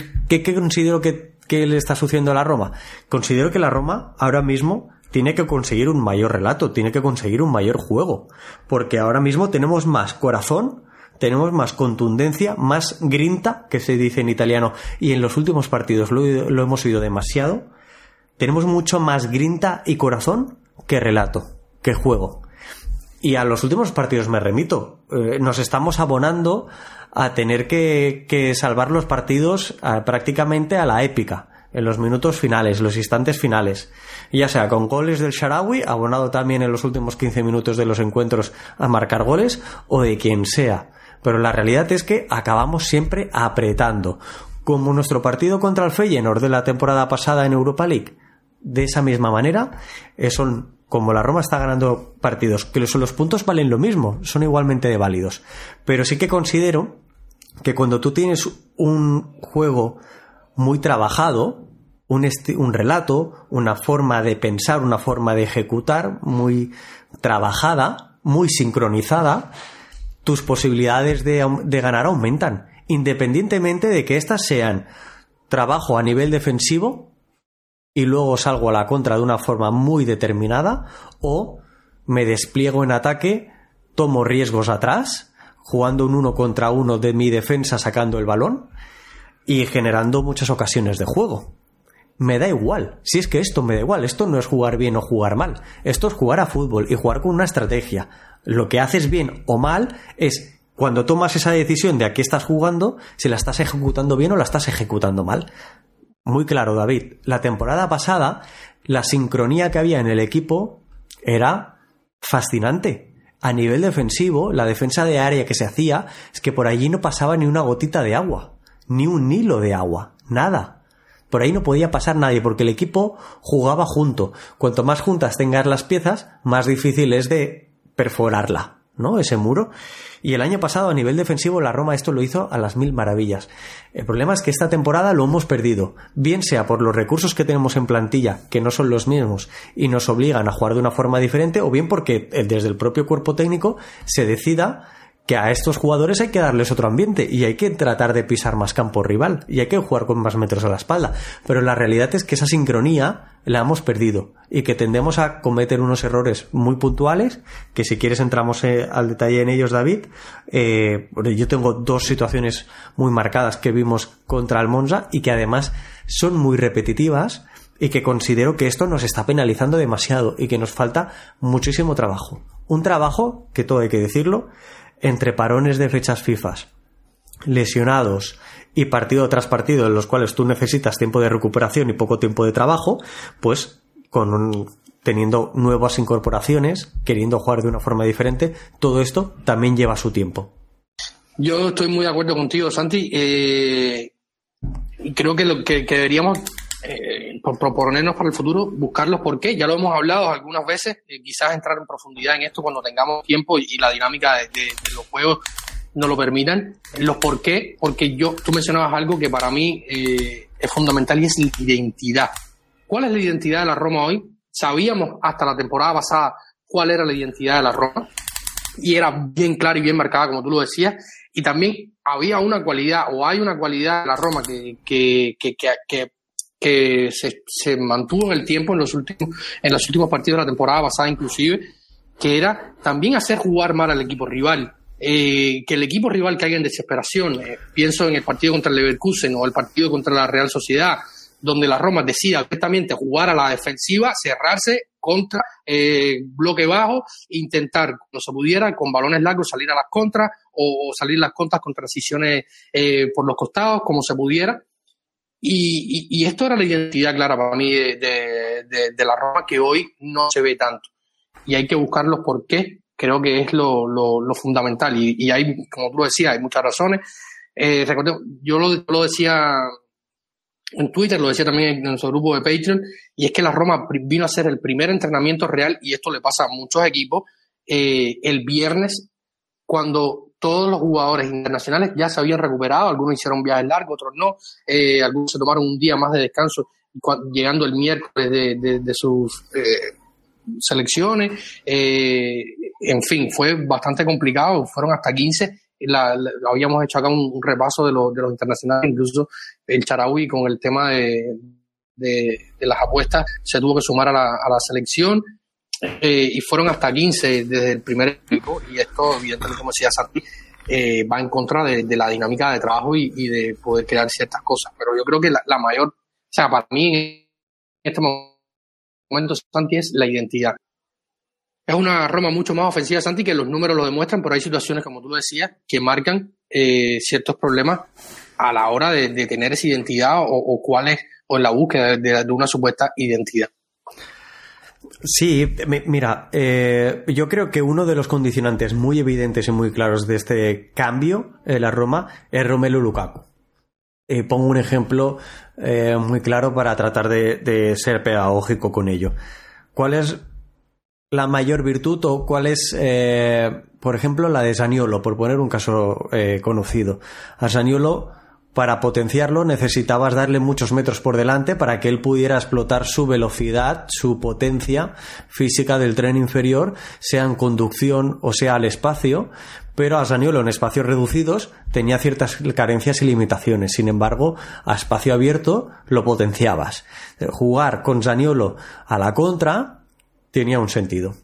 Speaker 2: considero que, que le está sucediendo a la Roma? Considero que la Roma ahora mismo tiene que conseguir un mayor relato, tiene que conseguir un mayor juego, porque ahora mismo tenemos más corazón, tenemos más contundencia, más grinta, que se dice en italiano, y en los últimos partidos lo, hemos oído demasiado, tenemos mucho más grinta y corazón que relato, que juego. Y a los últimos partidos me remito. Eh, nos estamos abonando a tener que, salvar los partidos prácticamente a la épica en los minutos finales, los instantes finales, ya sea con goles del Sharawi, abonado también en los últimos 15 minutos de los encuentros a marcar goles, o de quien sea. Pero la realidad es que acabamos siempre apretando, como nuestro partido contra el Feyenoord de la temporada pasada en Europa League. De esa misma manera, son como la Roma está ganando partidos, que los puntos valen lo mismo, son igualmente válidos. Pero sí que considero que cuando tú tienes un juego muy trabajado, un, relato, una forma de pensar, una forma de ejecutar muy trabajada, muy sincronizada, tus posibilidades de, de ganar aumentan, independientemente de que éstas sean trabajo a nivel defensivo y luego salgo a la contra de una forma muy determinada o me despliego en ataque, tomo riesgos atrás, jugando un uno contra uno de mi defensa sacando el balón y generando muchas ocasiones de juego. Me da igual, si es que esto me da igual, esto no es jugar bien o jugar mal, esto es jugar a fútbol y jugar con una estrategia. Lo que haces bien o mal es cuando tomas esa decisión de a qué estás jugando, si la estás ejecutando bien o la estás ejecutando mal. Muy claro, David. La temporada pasada, la sincronía que había en el equipo era fascinante. A nivel defensivo, la defensa de área que se hacía es que por allí no pasaba ni una gotita de agua ni un hilo de agua, nada. Por ahí no podía pasar nadie porque el equipo jugaba junto. Cuanto más juntas tengas las piezas, más difícil es de perforarla, ¿no? Ese muro. Y el año pasado a nivel defensivo la Roma esto lo hizo a las mil maravillas. El problema es que esta temporada lo hemos perdido, bien sea por los recursos que tenemos en plantilla, que no son los mismos y nos obligan a jugar de una forma diferente, o bien porque desde el propio cuerpo técnico se decida que a estos jugadores hay que darles otro ambiente y hay que tratar de pisar más campo rival y hay que jugar con más metros a la espalda. Pero la realidad es que esa sincronía la hemos perdido y que tendemos a cometer unos errores muy puntuales que si quieres entramos eh, al detalle en ellos David. Eh, yo tengo dos situaciones muy marcadas que vimos contra el Monza y que además son muy repetitivas y que considero que esto nos está penalizando demasiado y que nos falta muchísimo trabajo. Un trabajo que todo hay que decirlo entre parones de fechas FIFA, lesionados y partido tras partido en los cuales tú necesitas tiempo de recuperación y poco tiempo de trabajo, pues con teniendo nuevas incorporaciones, queriendo jugar de una forma diferente, todo esto también lleva su tiempo.
Speaker 1: Yo estoy muy de acuerdo contigo, Santi. Eh, creo que, lo, que deberíamos eh, por proponernos para el futuro, buscarlos por qué. Ya lo hemos hablado algunas veces, eh, quizás entrar en profundidad en esto cuando tengamos tiempo y, la dinámica de, los juegos no lo permitan. Los por qué, porque yo, tú mencionabas algo que para mí eh, es fundamental y es la identidad. ¿Cuál es la identidad de la Roma hoy? Sabíamos hasta la temporada pasada cuál era la identidad de la Roma y era bien clara y bien marcada, como tú lo decías. Y también había una cualidad, o hay una cualidad de la Roma que, que, que, que se, se, mantuvo en el tiempo en los últimos en los últimos partidos de la temporada pasada inclusive que era también hacer jugar mal al equipo rival eh, que el equipo rival caiga en desesperación eh, pienso en el partido contra el Leverkusen o el partido contra la Real Sociedad donde la Roma decida directamente jugar a la defensiva cerrarse contra eh, bloque bajo intentar cuando se pudiera con balones largos salir a las contras o, salir las contras con transiciones eh, por los costados como se pudiera y, esto era la identidad clara para mí de, la Roma que hoy no se ve tanto. Y hay que buscar los por qué, creo que es lo, fundamental. Y, hay, como tú decías, hay muchas razones. Eh, yo lo, decía en Twitter, lo decía también en nuestro grupo de Patreon, y es que la Roma vino a ser el primer entrenamiento real, y esto le pasa a muchos equipos, eh, el viernes, cuando todos los jugadores internacionales ya se habían recuperado, algunos hicieron viajes largos, otros no, eh, algunos se tomaron un día más de descanso llegando el miércoles de, sus eh, selecciones, eh, en fin, fue bastante complicado, fueron hasta 15, la, habíamos hecho acá un, repaso de, de, los internacionales, incluso el Charaui con el tema de, las apuestas se tuvo que sumar a la, a la selección, eh, y fueron hasta 15 desde el primer equipo y esto, evidentemente, como decía Santi, eh, va en contra de, la dinámica de trabajo y, de poder crear ciertas cosas. Pero yo creo que la, mayor, o sea, para mí en este momento, Santi, es la identidad. Es una Roma mucho más ofensiva, Santi, que los números lo demuestran, pero hay situaciones, como tú decías, que marcan eh, ciertos problemas a la hora de, tener esa identidad o, o cuál es, o en la búsqueda de una supuesta identidad.
Speaker 2: Sí, mira, eh, yo creo que uno de los condicionantes muy evidentes y muy claros de este cambio en la Roma es Romelu Lukaku. Eh, pongo un ejemplo eh, muy claro para tratar de, ser pedagógico con ello. ¿Cuál es la mayor virtud o cuál es, por ejemplo, la de Saniolo, por poner un caso conocido? A Saniolo para potenciarlo necesitabas darle muchos metros por delante para que él pudiera explotar su velocidad, su potencia física del tren inferior, sea en conducción o sea al espacio, pero a Saniolo en espacios reducidos tenía ciertas carencias y limitaciones. Sin embargo, a espacio abierto lo potenciabas. Jugar con Saniolo a la contra tenía un sentido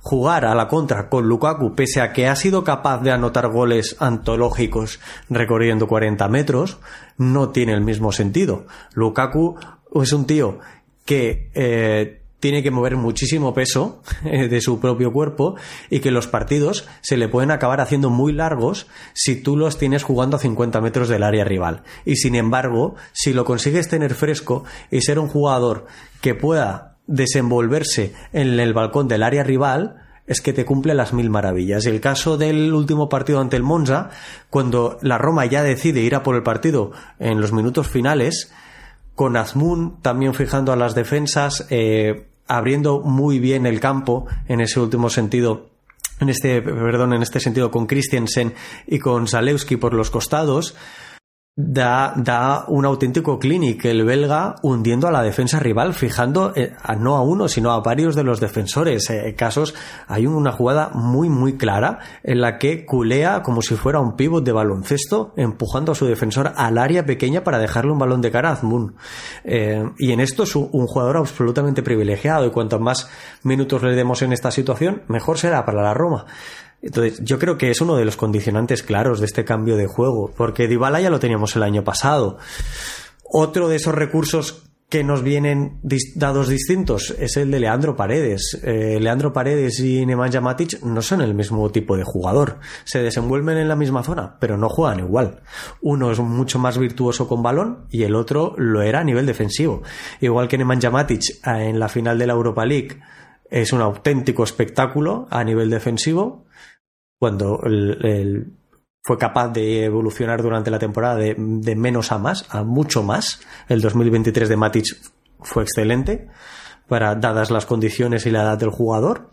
Speaker 2: jugar a la contra con Lukaku, pese a que ha sido capaz de anotar goles antológicos recorriendo 40 metros, no tiene el mismo sentido. Lukaku es un tío que eh, tiene que mover muchísimo peso eh, de su propio cuerpo y que los partidos se le pueden acabar haciendo muy largos si tú los tienes jugando a 50 metros del área rival. Y sin embargo, si lo consigues tener fresco y ser un jugador que pueda desenvolverse en el balcón del área rival es que te cumple las mil maravillas. El caso del último partido ante el Monza, cuando la Roma ya decide ir a por el partido en los minutos finales, con Azmun también fijando a las defensas, eh, abriendo muy bien el campo en ese último sentido en este, perdón, en este sentido con Christiansen y con Zalewski por los costados, da, da un auténtico clinic el belga hundiendo a la defensa rival, fijando eh, no a uno, sino a varios de los defensores. Eh, casos, hay una jugada muy, muy clara en la que culea como si fuera un pívot de baloncesto, empujando a su defensor al área pequeña para dejarle un balón de cara a Azmoun. Eh, y en esto es un jugador absolutamente privilegiado, y cuanto más minutos le demos en esta situación, mejor será para la Roma. Entonces, yo creo que es uno de los condicionantes claros de este cambio de juego, porque Dybala ya lo teníamos el año pasado. Otro de esos recursos que nos vienen dados distintos es el de Leandro Paredes. Eh, Leandro Paredes y Nemanja Matic no son el mismo tipo de jugador. Se desenvuelven en la misma zona, pero no juegan igual. Uno es mucho más virtuoso con balón y el otro lo era a nivel defensivo. Igual que Nemanja Matic eh, en la final de la Europa League es un auténtico espectáculo a nivel defensivo, cuando fue capaz de evolucionar durante la temporada de, menos a más, a mucho más. El 2023 de Matic fue excelente, para, dadas las condiciones y la edad del jugador.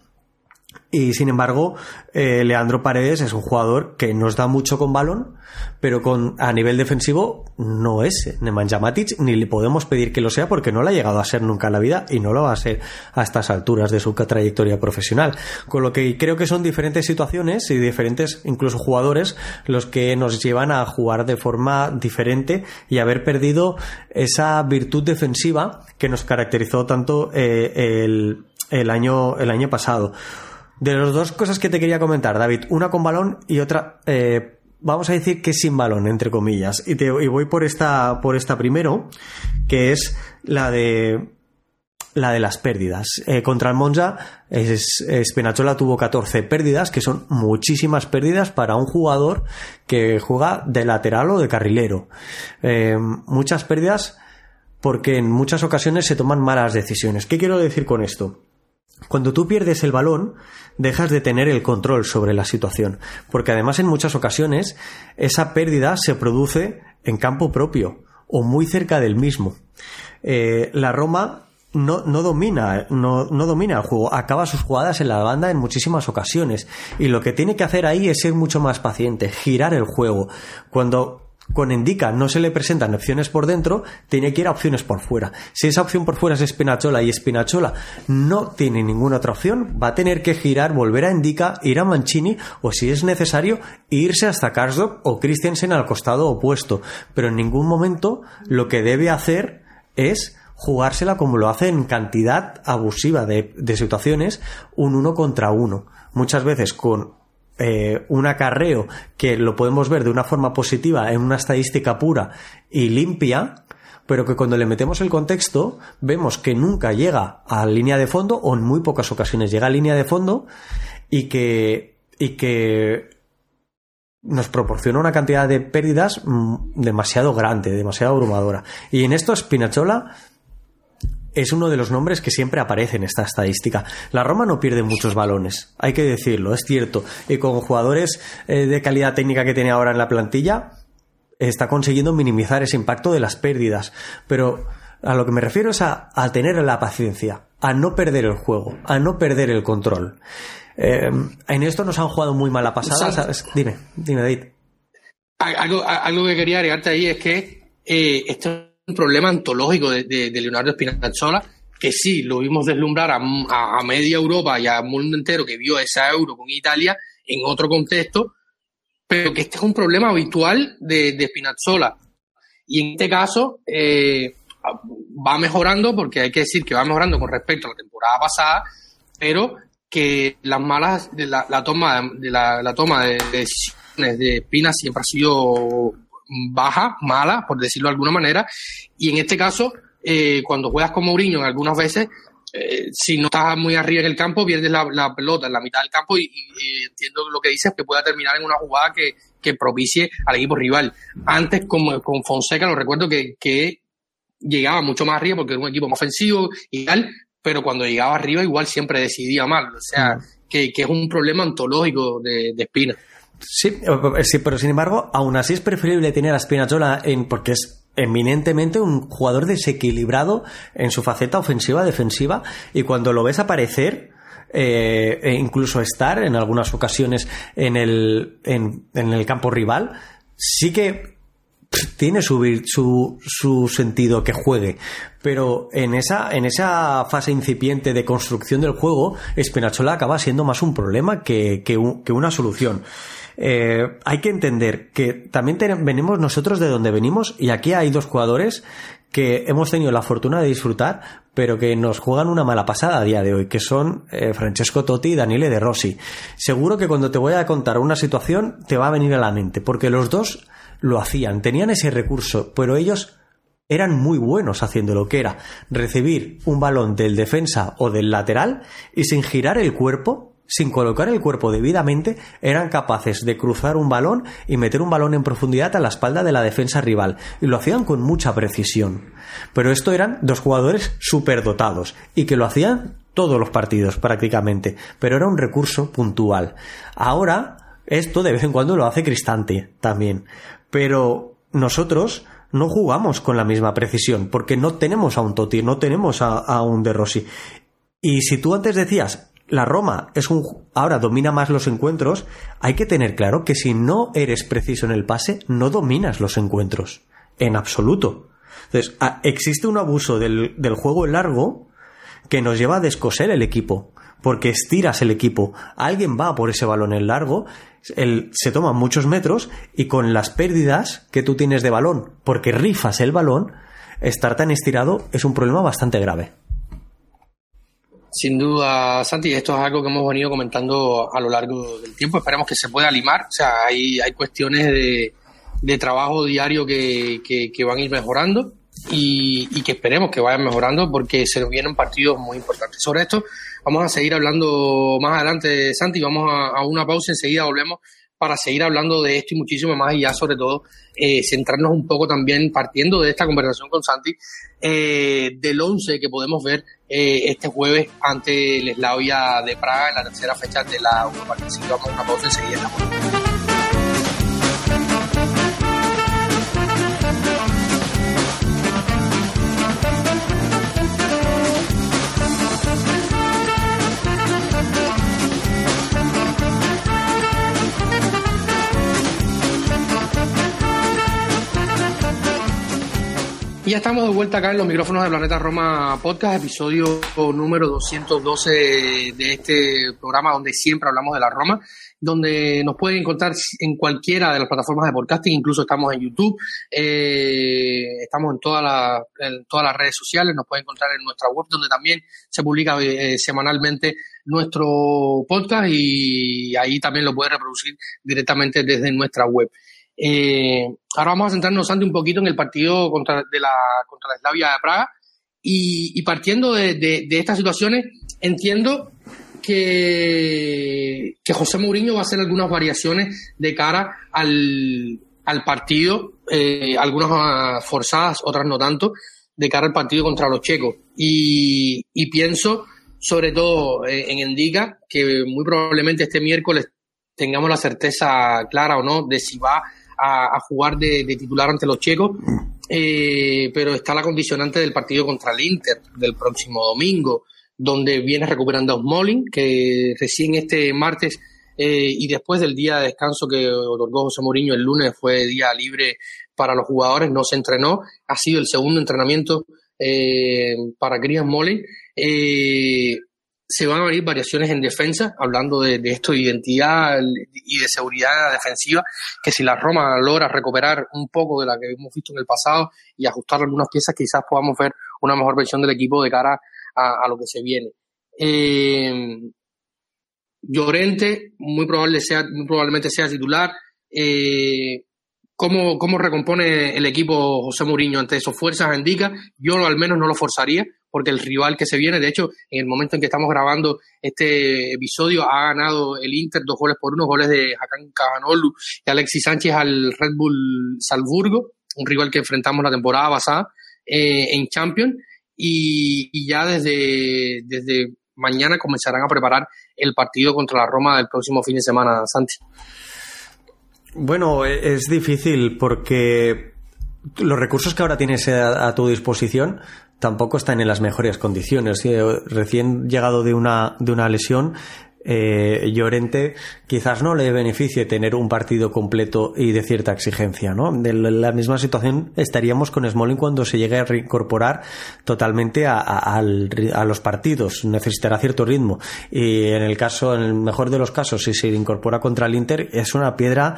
Speaker 2: Y sin embargo, eh, Leandro Paredes es un jugador que nos da mucho con balón, pero con, a nivel defensivo no es Nemanja Matic, ni le podemos pedir que lo sea porque no lo ha llegado a ser nunca en la vida y no lo va a ser a estas alturas de su trayectoria profesional. Con lo que creo que son diferentes situaciones y diferentes incluso jugadores los que nos llevan a jugar de forma diferente y haber perdido esa virtud defensiva que nos caracterizó tanto eh, el, el, año, el año pasado. De las dos cosas que te quería comentar, David, una con balón y otra, eh, vamos a decir que sin balón, entre comillas. Y, voy por esta, por esta primero, que es la de la de las pérdidas. Eh, contra el Monza, es, tuvo 14 pérdidas, que son muchísimas pérdidas para un jugador que juega de lateral o de carrilero. Eh, muchas pérdidas porque en muchas ocasiones se toman malas decisiones. ¿Qué quiero decir con esto? Cuando tú pierdes el balón, dejas de tener el control sobre la situación, porque además en muchas ocasiones esa pérdida se produce en campo propio o muy cerca del mismo. Eh, la Roma no, domina, no, no, domina el juego, acaba sus jugadas en la banda en muchísimas ocasiones. Y lo que tiene que hacer ahí es ser mucho más paciente, girar el juego. Cuando con Indica no se le presentan opciones por dentro, tiene que ir a opciones por fuera. Si esa opción por fuera es Spinachola y Spinachola no tiene ninguna otra opción, va a tener que girar, volver a Indica, ir a Mancini o si es necesario, irse hasta Karsdorp o Christensen al costado opuesto. Pero en ningún momento lo que debe hacer es jugársela como lo hace en cantidad abusiva de, de situaciones, un uno contra uno. Muchas veces con eh, un acarreo que lo podemos ver de una forma positiva en una estadística pura y limpia, pero que cuando le metemos el contexto vemos que nunca llega a línea de fondo o en muy pocas ocasiones llega a línea de fondo y que, y que nos proporciona una cantidad de pérdidas mm, demasiado grande, demasiado abrumadora. Y en esto Spinachola es uno de los nombres que siempre aparece en esta estadística. La Roma no pierde muchos balones, hay que decirlo, es cierto. Y con jugadores eh, de calidad técnica que tiene ahora en la plantilla, está consiguiendo minimizar ese impacto de las pérdidas. Pero a lo que me refiero es a, tener la paciencia, a no perder el juego, a no perder el control. Eh, en esto nos han jugado muy mala pasada. Dime, dime, David.
Speaker 1: Algo, que quería agregarte ahí es que eh, esto problema antológico de, Leonardo Spinazzola, que sí, lo vimos deslumbrar a, media Europa y al mundo entero que vio esa euro con Italia en otro contexto, pero que este es un problema habitual de, de Spinazzola. Y en este caso eh, va mejorando, porque hay que decir que va mejorando con respecto a la temporada pasada, pero que las malas, de la, toma de la, toma de decisiones de Spina siempre ha sido baja, mala, por decirlo de alguna manera, y en este caso, eh, cuando juegas con Mourinho en algunas veces, eh, si no estás muy arriba en el campo, pierdes la, pelota en la mitad del campo y, entiendo lo que dices, que pueda terminar en una jugada que, propicie al equipo rival. Antes con, con Fonseca, lo recuerdo que, llegaba mucho más arriba porque era un equipo más ofensivo y tal, pero cuando llegaba arriba igual siempre decidía mal. O sea, mm. que, es un problema ontológico de, de Espina.
Speaker 2: Sí, sí, pero sin embargo, aún así es preferible tener a Spinazzola en, porque es eminentemente un jugador desequilibrado en su faceta ofensiva, defensiva, y cuando lo ves aparecer, eh, e incluso estar en algunas ocasiones en el, en, el campo rival, sí que tiene su, su, su, sentido que juegue. Pero en esa, en esa fase incipiente de construcción del juego, Spinazzola acaba siendo más un problema que, que una solución. Eh, hay que entender que también venimos nosotros de donde venimos y aquí hay dos jugadores que hemos tenido la fortuna de disfrutar, pero que nos juegan una mala pasada a día de hoy, que son eh, Francesco Totti y Daniele De Rossi. Seguro que cuando te voy a contar una situación te va a venir a la mente, porque los dos lo hacían, tenían ese recurso, pero ellos eran muy buenos haciendo lo que era recibir un balón del defensa o del lateral y sin girar el cuerpo sin colocar el cuerpo debidamente, eran capaces de cruzar un balón y meter un balón en profundidad a la espalda de la defensa rival, y lo hacían con mucha precisión. Pero esto eran dos jugadores superdotados, y que lo hacían todos los partidos prácticamente, pero era un recurso puntual. Ahora, esto de vez en cuando lo hace Cristante también, pero nosotros no jugamos con la misma precisión, porque no tenemos a un Totti, no tenemos a, un De Rossi. Y si tú antes decías la Roma es un ahora domina más los encuentros, hay que tener claro que si no eres preciso en el pase, no dominas los encuentros en absoluto. Entonces, existe un abuso del, del juego largo que nos lleva a descoser el equipo, porque estiras el equipo. Alguien va por ese balón en largo, se toman muchos metros y con las pérdidas que tú tienes de balón, porque rifas el balón, estar tan estirado es un problema bastante grave.
Speaker 1: Sin duda, Santi, esto es algo que hemos venido comentando a lo largo del tiempo. Esperemos que se pueda limar. O sea, hay, hay cuestiones de, de trabajo diario que, que, van a ir mejorando y, y, que esperemos que vayan mejorando porque se nos vienen partidos muy importantes. Sobre esto vamos a seguir hablando más adelante, Santi. Vamos a, a una pausa, enseguida volvemos para seguir hablando de esto y muchísimo más y ya sobre todo eh, centrarnos un poco también partiendo de esta conversación con Santi eh, del 11 que podemos ver eh, este jueves ante el Slavia de Praga en la tercera fecha de la Europa Así que vamos a una pausa enseguida. Y ya estamos de vuelta acá en los micrófonos de Planeta Roma Podcast, episodio número 212 de este programa donde siempre hablamos de la Roma, donde nos pueden encontrar en cualquiera de las plataformas de podcasting, incluso estamos en YouTube, eh, estamos en, toda en todas las redes sociales, nos pueden encontrar en nuestra web donde también se publica eh, semanalmente nuestro podcast y ahí también lo pueden reproducir directamente desde nuestra web. Eh, ahora vamos a centrarnos ante un poquito en el partido contra, de la, contra la Slavia de Praga y, partiendo de, estas situaciones entiendo que, José Mourinho va a hacer algunas variaciones de cara al, al partido, eh, algunas forzadas, otras no tanto, de cara al partido contra los checos. Y, y pienso, sobre todo eh, en Endica, que muy probablemente este miércoles tengamos la certeza clara o no de si va a, jugar de, titular ante los checos, eh, pero está la condicionante del partido contra el Inter del próximo domingo, donde viene recuperando a que recién este martes eh, y después del día de descanso que otorgó José Mourinho el lunes fue día libre para los jugadores, no se entrenó, ha sido el segundo entrenamiento eh, para Chris Smolin se van a venir variaciones en defensa, hablando de, esto de identidad y de seguridad defensiva, que si la Roma logra recuperar un poco de la que hemos visto en el pasado y ajustar algunas piezas, quizás podamos ver una mejor versión del equipo de cara a, lo que se viene. Eh, Llorente, muy, probable sea, muy probablemente sea titular. Eh, ¿Cómo, ¿Cómo recompone el equipo José Mourinho ante esos fuerzas? Indica, yo al menos no lo forzaría, porque el rival que se viene, de hecho, en el momento en que estamos grabando este episodio, ha ganado el Inter dos goles por uno, goles de Hakan Cabanolu y Alexis Sánchez al Red Bull Salzburgo, un rival que enfrentamos la temporada pasada eh, en Champions, y, ya desde, desde mañana comenzarán a preparar el partido contra la Roma del próximo fin de semana, Santi.
Speaker 2: Bueno, e-, es difícil porque los recursos que ahora tienes a, tu disposición tampoco están en las mejores condiciones. Recién llegado de una, de una lesión, eh, Llorente quizás no le beneficie tener un partido completo y de cierta exigencia, ¿no? De la misma situación estaríamos con Smalling cuando se llegue a reincorporar totalmente a, los partidos, necesitará cierto ritmo y en el caso, en el mejor de los casos, si se incorpora contra el Inter es una piedra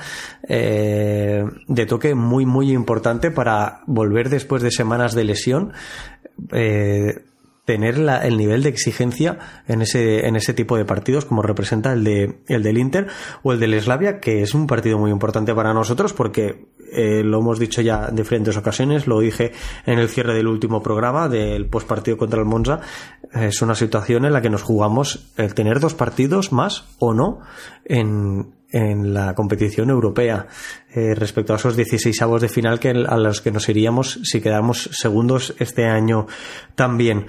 Speaker 2: eh, de toque muy muy importante para volver después de semanas de lesión. Eh, tener el nivel de exigencia en ese, en ese tipo de partidos como representa el, de, el del Inter o el del Slavia, que es un partido muy importante para nosotros porque eh, lo hemos dicho ya en diferentes ocasiones, lo dije en el cierre del último programa del postpartido contra el Monza, es una situación en la que nos jugamos el tener dos partidos más o no en, en la competición europea eh, respecto a esos 16 avos de final que, a los que nos iríamos si quedamos segundos este año también.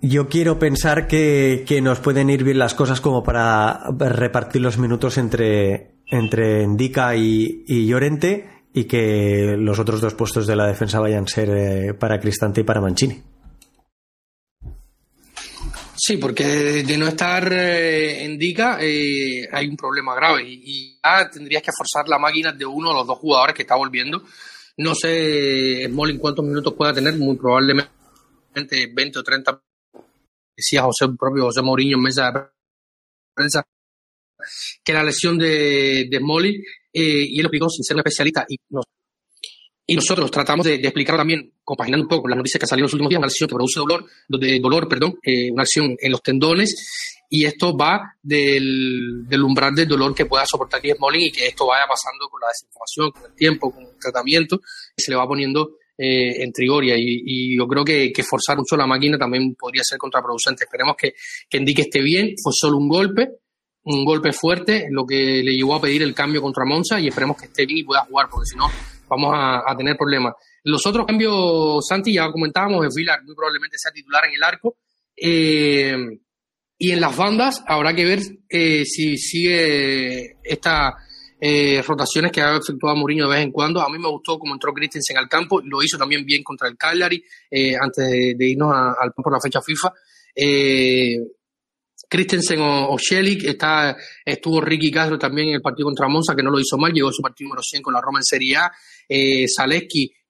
Speaker 2: Yo quiero pensar que, nos pueden ir bien las cosas como para repartir los minutos entre, entre Indica y, Llorente y que los otros dos puestos de la defensa vayan a ser eh, para Cristante y para Mancini.
Speaker 1: Sí, porque de no estar eh, en Dica eh, hay un problema grave y, ya tendrías que forzar la máquina de uno de los dos jugadores que está volviendo. No sé, Smolin, cuántos minutos pueda tener, muy probablemente 20 o 30. Decía José, propio José Mourinho en mesa de prensa que la lesión de, de eh, y él lo explicó sin ser un especialista, y no, y nosotros tratamos de, explicar también, compaginando un poco las noticias que salieron en los últimos días, una lesión que produce dolor, de, dolor perdón, eh, una lesión en los tendones, y esto va del, del umbral del dolor que pueda soportar Chris Smalling y que esto vaya pasando con la desinformación, con el tiempo, con el tratamiento, y se le va poniendo eh, en Trigoria. Y, y, yo creo que, que, forzar mucho la máquina también podría ser contraproducente. Esperemos que, que Enrique esté bien, fue solo un golpe, un golpe fuerte, lo que le llevó a pedir el cambio contra Monza, y esperemos que esté bien y pueda jugar, porque si no vamos a, tener problemas. Los otros cambios, Santi, ya comentábamos, el Villar muy probablemente sea titular en el arco. Eh, y en las bandas habrá que ver eh, si sigue estas eh, rotaciones que ha efectuado Mourinho de vez en cuando. A mí me gustó cómo entró Christensen al campo, lo hizo también bien contra el Cagliari antes de, irnos al por la fecha FIFA. Christensen o, o está, estuvo Ricky Castro también en el partido contra Monza, que no lo hizo mal, llegó a su partido número 100 con la Roma en Serie A, eh,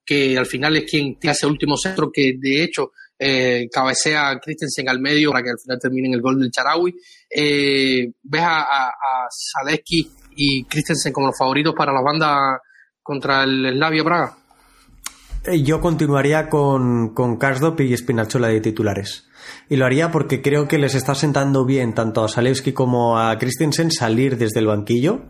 Speaker 1: que al final es quien tiene ese último centro, que de hecho eh, cabecea a Christensen al medio para que al final termine en el gol del Charawi. Eh, ¿Ves a, a, y Christensen como los favoritos para la banda contra el Slavia Praga?
Speaker 2: Eh, yo continuaría con, con Karsdorp y Spinachola de titulares y lo haría porque creo que les está sentando bien tanto a Salewski como a Christensen salir desde el banquillo.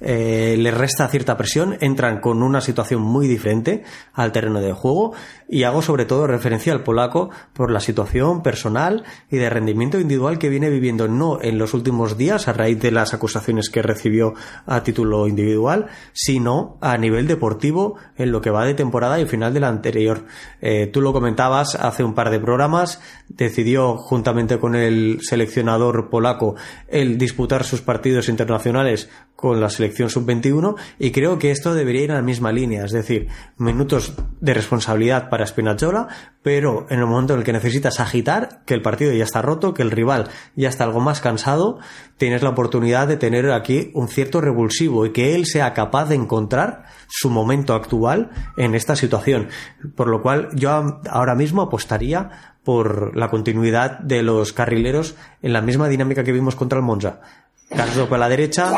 Speaker 2: Eh, les resta cierta presión, entran con una situación muy diferente al terreno de juego y hago sobre todo referencia al polaco por la situación personal y de rendimiento individual que viene viviendo no en los últimos días a raíz de las acusaciones que recibió a título individual, sino a nivel deportivo en lo que va de temporada y final de la anterior. Eh, tú lo comentabas hace un par de programas, decidió juntamente con el seleccionador polaco el disputar sus partidos internacionales con la selección sub-21 y creo que esto debería ir a la misma línea, es decir, minutos de responsabilidad para Spinazzola, pero en el momento en el que necesitas agitar, que el partido ya está roto, que el rival ya está algo más cansado, tienes la oportunidad de tener aquí un cierto revulsivo y que él sea capaz de encontrar su momento actual en esta situación. Por lo cual yo ahora mismo apostaría por la continuidad de los carrileros en la misma dinámica que vimos contra el Monza. Carlos a la derecha,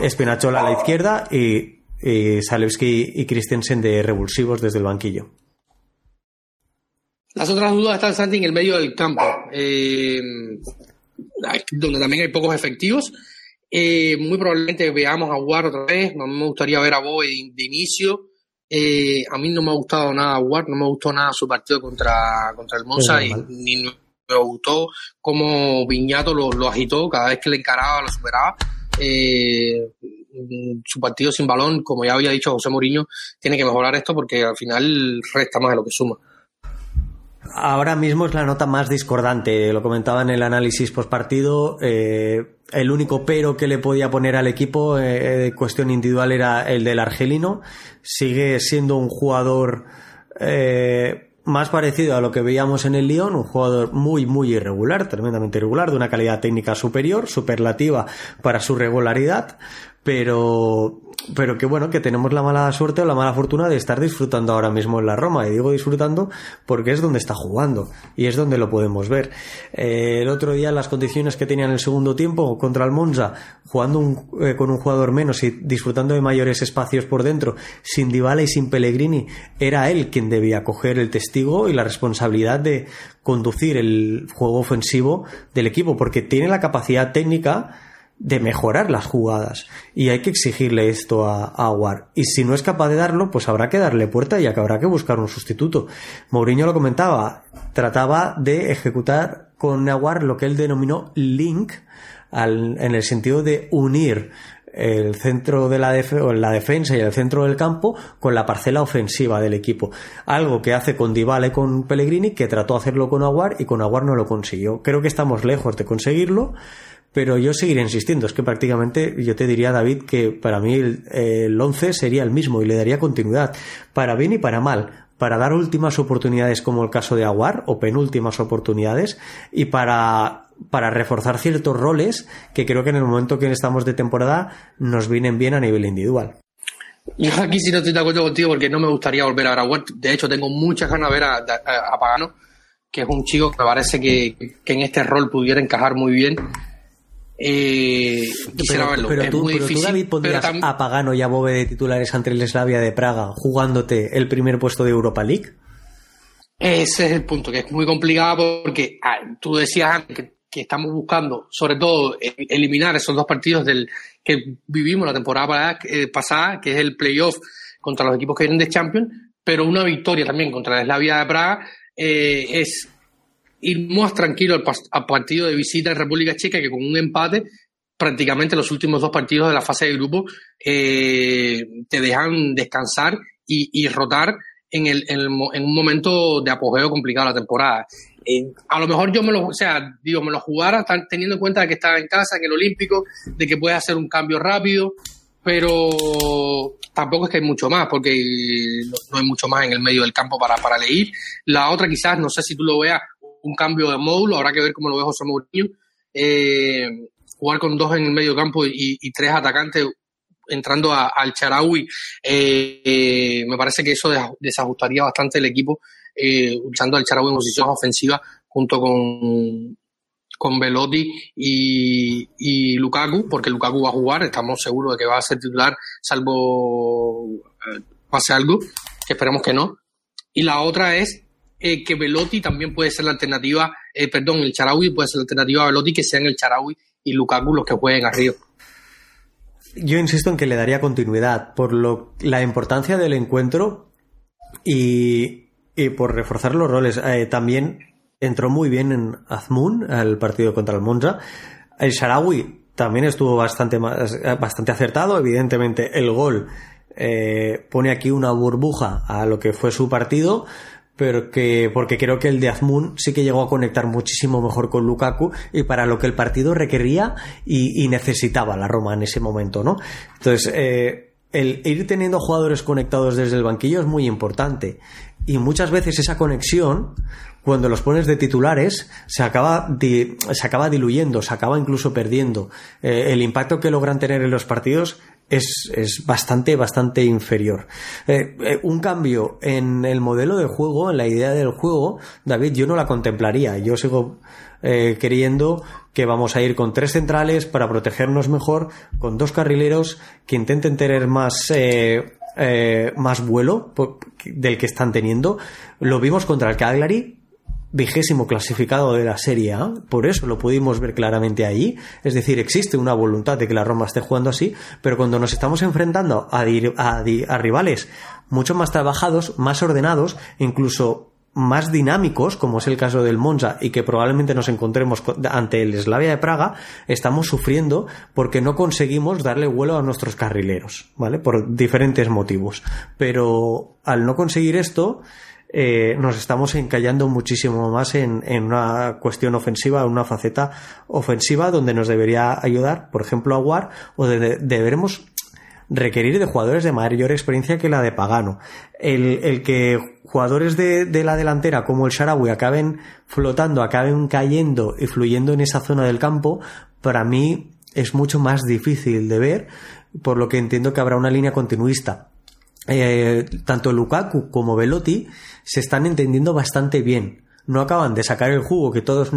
Speaker 2: Espinachola a la izquierda y, y Salewski y Christensen de revulsivos desde el banquillo.
Speaker 1: Las otras dudas están Santi en el medio del campo, eh, donde también hay pocos efectivos. Eh, muy probablemente veamos a Ward otra vez. Mí me gustaría ver a Boy de, inicio. Eh, a mí no me ha gustado nada Ward, no me gustó nada su partido contra, contra el Monza y ni me gustó cómo Viñato lo, lo agitó cada vez que le encaraba, lo superaba. Eh, su partido sin balón, como ya había dicho José Mourinho, tiene que mejorar esto porque al final resta más de lo que suma.
Speaker 2: Ahora mismo es la nota más discordante, lo comentaba en el análisis post partido. Eh, el único pero que le podía poner al equipo eh, de cuestión individual era el del argelino. Sigue siendo un jugador más parecido a lo que veíamos en el Lyon, un jugador muy, muy irregular, tremendamente irregular, de una calidad técnica superior, superlativa para su regularidad, pero pero que bueno, que tenemos la mala suerte o la mala fortuna de estar disfrutando ahora mismo en la Roma. Y digo disfrutando porque es donde está jugando y es donde lo podemos ver. Eh, el otro día, las condiciones que tenía en el segundo tiempo contra el Monza, jugando eh, con un jugador menos y disfrutando de mayores espacios por dentro, sin Dybala y sin Pellegrini, era él quien debía coger el testigo y la responsabilidad de conducir el juego ofensivo del equipo, porque tiene la capacidad técnica de mejorar las jugadas. Y hay que exigirle esto a, Aguar. Y si no es capaz de darlo, pues habrá que darle puerta y habrá que buscar un sustituto. Mourinho lo comentaba, trataba de ejecutar con Aguar lo que él denominó link, en el sentido de unir el centro de la, la defensa y el centro del campo con la parcela ofensiva del equipo. Algo que hace con Dybala y con Pellegrini, que trató de hacerlo con Aguar y con Aguar no lo consiguió. Creo que estamos lejos de conseguirlo pero yo seguiré insistiendo. Es que prácticamente yo te diría, David, que para mí el, el 11 sería el mismo y le daría continuidad, para bien y para mal. para dar últimas oportunidades como el caso de Aguar o penúltimas oportunidades y para para reforzar ciertos roles que creo que en el momento que estamos de temporada nos vienen bien a nivel individual.
Speaker 1: Yo aquí sí no estoy de acuerdo contigo porque no me gustaría volver a ver a Ward. De hecho, tengo muchas ganas de ver a, Pagano, que es un chico que me parece que, en este rol pudiera encajar muy bien. Eh, quisiera
Speaker 2: pero,
Speaker 1: verlo.
Speaker 2: Pero, es tú, muy difícil, tú, David, pondrías a Pagano y a Bove de titulares ante el Slavia de Praga jugándote el primer puesto de Europa League.
Speaker 1: Ese es el punto, que es muy complicado porque ah, tú decías antes que que estamos buscando, sobre todo, e-, eliminar esos dos partidos del que vivimos la temporada eh, pasada, que es el playoff contra los equipos que vienen de Champions, pero una victoria también contra la Eslavia de Praga eh, es ir más tranquilo al, partido de visita en República Checa que con un empate prácticamente los últimos dos partidos de la fase de grupo eh, te dejan descansar y, rotar en, el, en, en, un momento de apogeo complicado la temporada a lo mejor yo me lo, o sea, digo, me lo jugara teniendo en cuenta que estaba en casa, en el Olímpico, de que puede hacer un cambio rápido, pero tampoco es que hay mucho más, porque no, hay mucho más en el medio del campo para, para leer. La otra quizás, no sé si tú lo veas, un cambio de módulo, habrá que ver cómo lo ve José Mourinho, eh, jugar con dos en el medio campo y, tres atacantes entrando al Charaui, eh, eh, me parece que eso desajustaría bastante el equipo eh, usando al Charaui en posición ofensiva junto con, con Velotti y, Lukaku, porque Lukaku va a jugar, estamos seguros de que va a ser titular, salvo pase algo, que esperemos que no. Y la otra es eh, que Velotti también puede ser la alternativa, eh, perdón, el Charaui puede ser la alternativa a Velotti, que sean el Charaui y Lukaku los que jueguen arriba.
Speaker 2: Yo insisto en que le daría continuidad por lo, la importancia del encuentro y por reforzar los roles, eh, también entró muy bien en Azmoun, al partido contra el Monza. El Sharawi también estuvo bastante, bastante acertado. Evidentemente, el gol pone aquí una burbuja a lo que fue su partido, pero que, porque creo que el de Azmoun sí que llegó a conectar muchísimo mejor con Lukaku y para lo que el partido requería y, necesitaba la Roma en ese momento, ¿no? Entonces, eh, el ir teniendo jugadores conectados desde el banquillo es muy importante. Y muchas veces esa conexión, cuando los pones de titulares, se acaba, se acaba diluyendo, se acaba incluso perdiendo. Eh, el impacto que logran tener en los partidos es, es bastante, bastante inferior. Eh, eh, un cambio en el modelo de juego, en la idea del juego, David, yo no la contemplaría. Yo sigo queriendo que vamos a ir con tres centrales para protegernos mejor, con dos carrileros que intenten tener más eh, más vuelo del que están teniendo. Lo vimos contra el Cagliari, vigésimo clasificado de la Serie A, por eso lo pudimos ver claramente allí. Es decir, existe una voluntad de que la Roma esté jugando así, pero cuando nos estamos enfrentando a, a rivales mucho más trabajados, más ordenados, incluso más dinámicos, como es el caso del Monza, y que probablemente nos encontremos ante el Slavia de Praga, estamos sufriendo porque no conseguimos darle vuelo a nuestros carrileros, ¿vale? Por diferentes motivos. Pero al no conseguir esto, eh, nos estamos encallando muchísimo más en, una cuestión ofensiva, en una faceta ofensiva donde nos debería ayudar, por ejemplo, a War, o deberemos requerir de jugadores de mayor experiencia que la de Pagano. El, el que jugadores de, de, la delantera como el Sharawi acaben flotando, acaben cayendo y fluyendo en esa zona del campo, para mí es mucho más difícil de ver, por lo que entiendo que habrá una línea continuista. Eh, tanto Lukaku como Velotti se están entendiendo bastante bien. No acaban de sacar el jugo que todos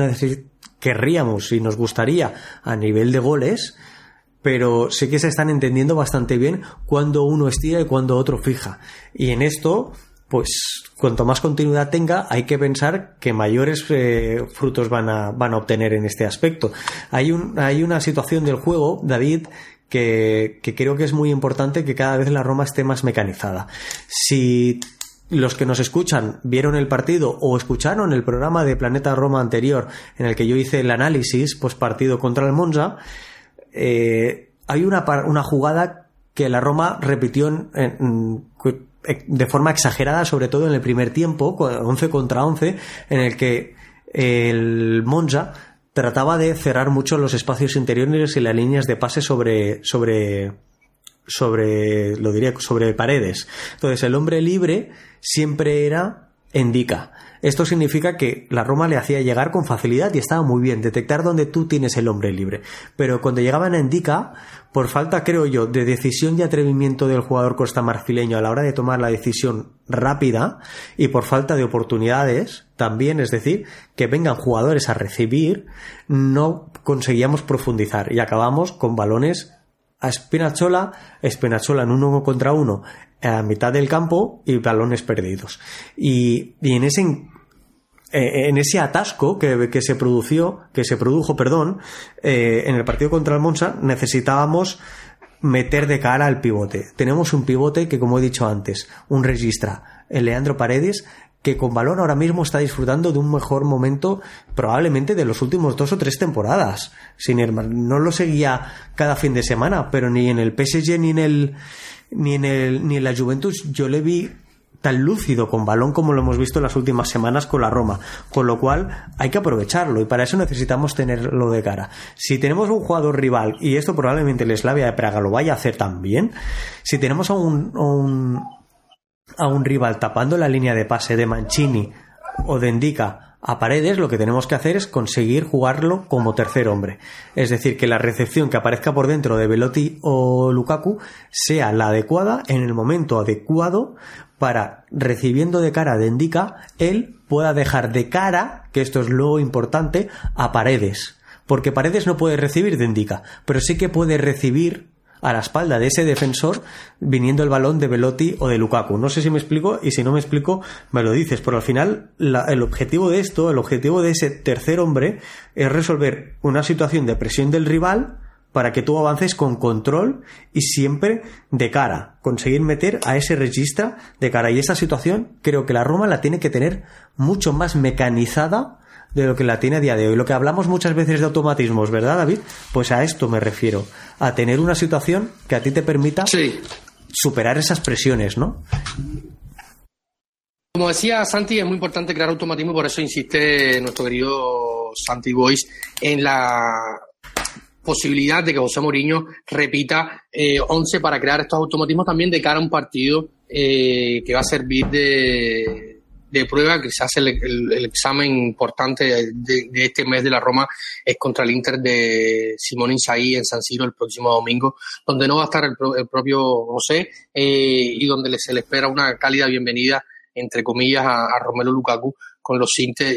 Speaker 2: querríamos y nos gustaría a nivel de goles, pero sé que se están entendiendo bastante bien cuando uno estira y cuando otro fija. Y en esto, pues cuanto más continuidad tenga, hay que pensar que mayores eh, frutos van a, van a obtener en este aspecto. Hay, un, hay una situación del juego, David, que, creo que es muy importante que cada vez la Roma esté más mecanizada. Si los que nos escuchan vieron el partido o escucharon el programa de Planeta Roma anterior en el que yo hice el análisis post partido contra el Monza, eh, hay una, una jugada que la Roma repitió de forma exagerada, sobre todo en el primer tiempo, 11 contra 11, en el que el Monza trataba de cerrar mucho los espacios interiores y las líneas de pase sobre, sobre, sobre, lo diré, sobre paredes. Entonces el hombre libre siempre era Endica. Esto significa que la Roma le hacía llegar con facilidad y estaba muy bien detectar dónde tú tienes el hombre libre. Pero cuando llegaban a Endica, por falta, creo yo, de decisión y atrevimiento del jugador costamarfileño a la hora de tomar la decisión rápida y por falta de oportunidades, también, es decir, que vengan jugadores a recibir, no conseguíamos profundizar y acabamos con balones a Spinachola, Spinachola en uno contra uno a mitad del campo y balones perdidos. Y, y en ese eh, en ese atasco que, se produció, que se produjo, perdón, eh, en el partido contra el Monza, necesitábamos meter de cara al pivote. Tenemos un pivote que, como he dicho antes, un registra, el Leandro Paredes, que con balón ahora mismo está disfrutando de un mejor momento probablemente de los últimos dos o tres temporadas. Sin no lo seguía cada fin de semana, pero ni en el PSG ni en el ni en el ni en la Juventus yo le vi tan lúcido con balón como lo hemos visto en las últimas semanas con la Roma, con lo cual hay que aprovecharlo y para eso necesitamos tenerlo de cara. Si tenemos un jugador rival, y esto probablemente el Slavia de Praga lo vaya a hacer también, si tenemos a un, a un, rival tapando la línea de pase de Mancini o de Indica a Paredes lo que tenemos que hacer es conseguir jugarlo como tercer hombre. Es decir, que la recepción que aparezca por dentro de Velotti o Lukaku sea la adecuada en el momento adecuado para, recibiendo de cara de Indica, él pueda dejar de cara, que esto es lo importante, a Paredes. Porque Paredes no puede recibir de Indica, pero sí que puede recibir a la espalda de ese defensor viniendo el balón de Velotti o de Lukaku. No sé si me explico y si no me explico me lo dices, pero al final el objetivo de esto, el objetivo de ese tercer hombre es resolver una situación de presión del rival para que tú avances con control y siempre de cara, conseguir meter a ese registro de cara. Y esa situación creo que la Roma la tiene que tener mucho más mecanizada de lo que la tiene a día de hoy. Lo que hablamos muchas veces de automatismos, ¿verdad, David? Pues a esto me refiero, a tener una situación que a ti te permita superar esas presiones, ¿no?
Speaker 1: Como decía Santi, es muy importante crear automatismo y por eso insiste nuestro querido Santi Boys en la posibilidad de que José Mourinho repita eh, 11 para crear estos automatismos también de cara a un partido eh, que va a servir de, de prueba, quizás el, el, examen importante de, este mes de la Roma es contra el Inter de Simón Inzaghi en San Siro el próximo domingo, donde no va a estar el, propio José eh, y donde se le espera una cálida bienvenida, entre comillas, a, Romelo Lukaku con los,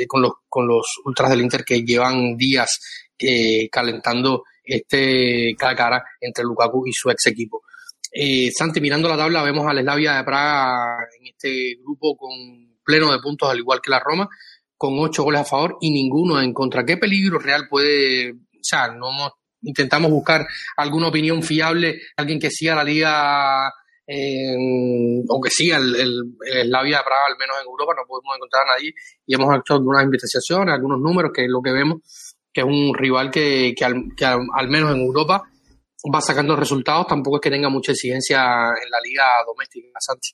Speaker 1: con, los, con los ultras del Inter que llevan días eh, calentando este cara a cara entre Lukaku y su ex equipo. Eh, Santi, mirando la tabla, vemos al Slavia de Praga en este grupo con pleno de puntos, al igual que la Roma, con ocho goles a favor y ninguno en contra. ¿Qué peligro real puede, o sea, no intentamos buscar alguna opinión fiable, alguien que siga la liga eh, o que siga el, el, la vida de Praga, al menos en Europa, no podemos encontrar a nadie y hemos hecho algunas investigaciones, algunos números, que es lo que vemos, que es un rival que, que, al, menos en Europa va sacando resultados, tampoco es que tenga mucha exigencia en la liga doméstica, Santi.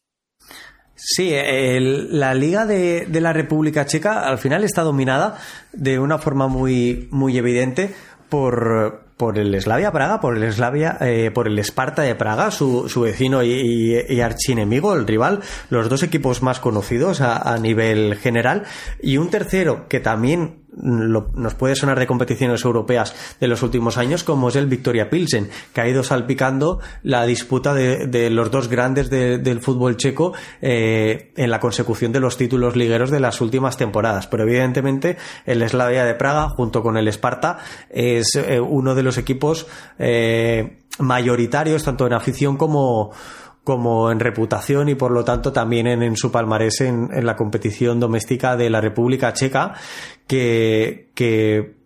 Speaker 2: Sí, la Liga de, de, la República Checa al final está dominada de una forma muy, muy evidente por, por el Slavia Praga, por el Slavia, eh, por el Esparta de Praga, su, su vecino y, y, archienemigo, el rival, los dos equipos más conocidos a nivel general, y un tercero que también nos puede sonar de competiciones europeas de los últimos años, como es el Victoria Pilsen, que ha ido salpicando la disputa de, los dos grandes del fútbol checo eh, en la consecución de los títulos ligueros de las últimas temporadas. Pero evidentemente el Slavia de Praga, junto con el Sparta, es eh, uno de los equipos eh, mayoritarios, tanto en afición como como en reputación y por lo tanto también en, su palmarés en, la competición doméstica de la República Checa, que, que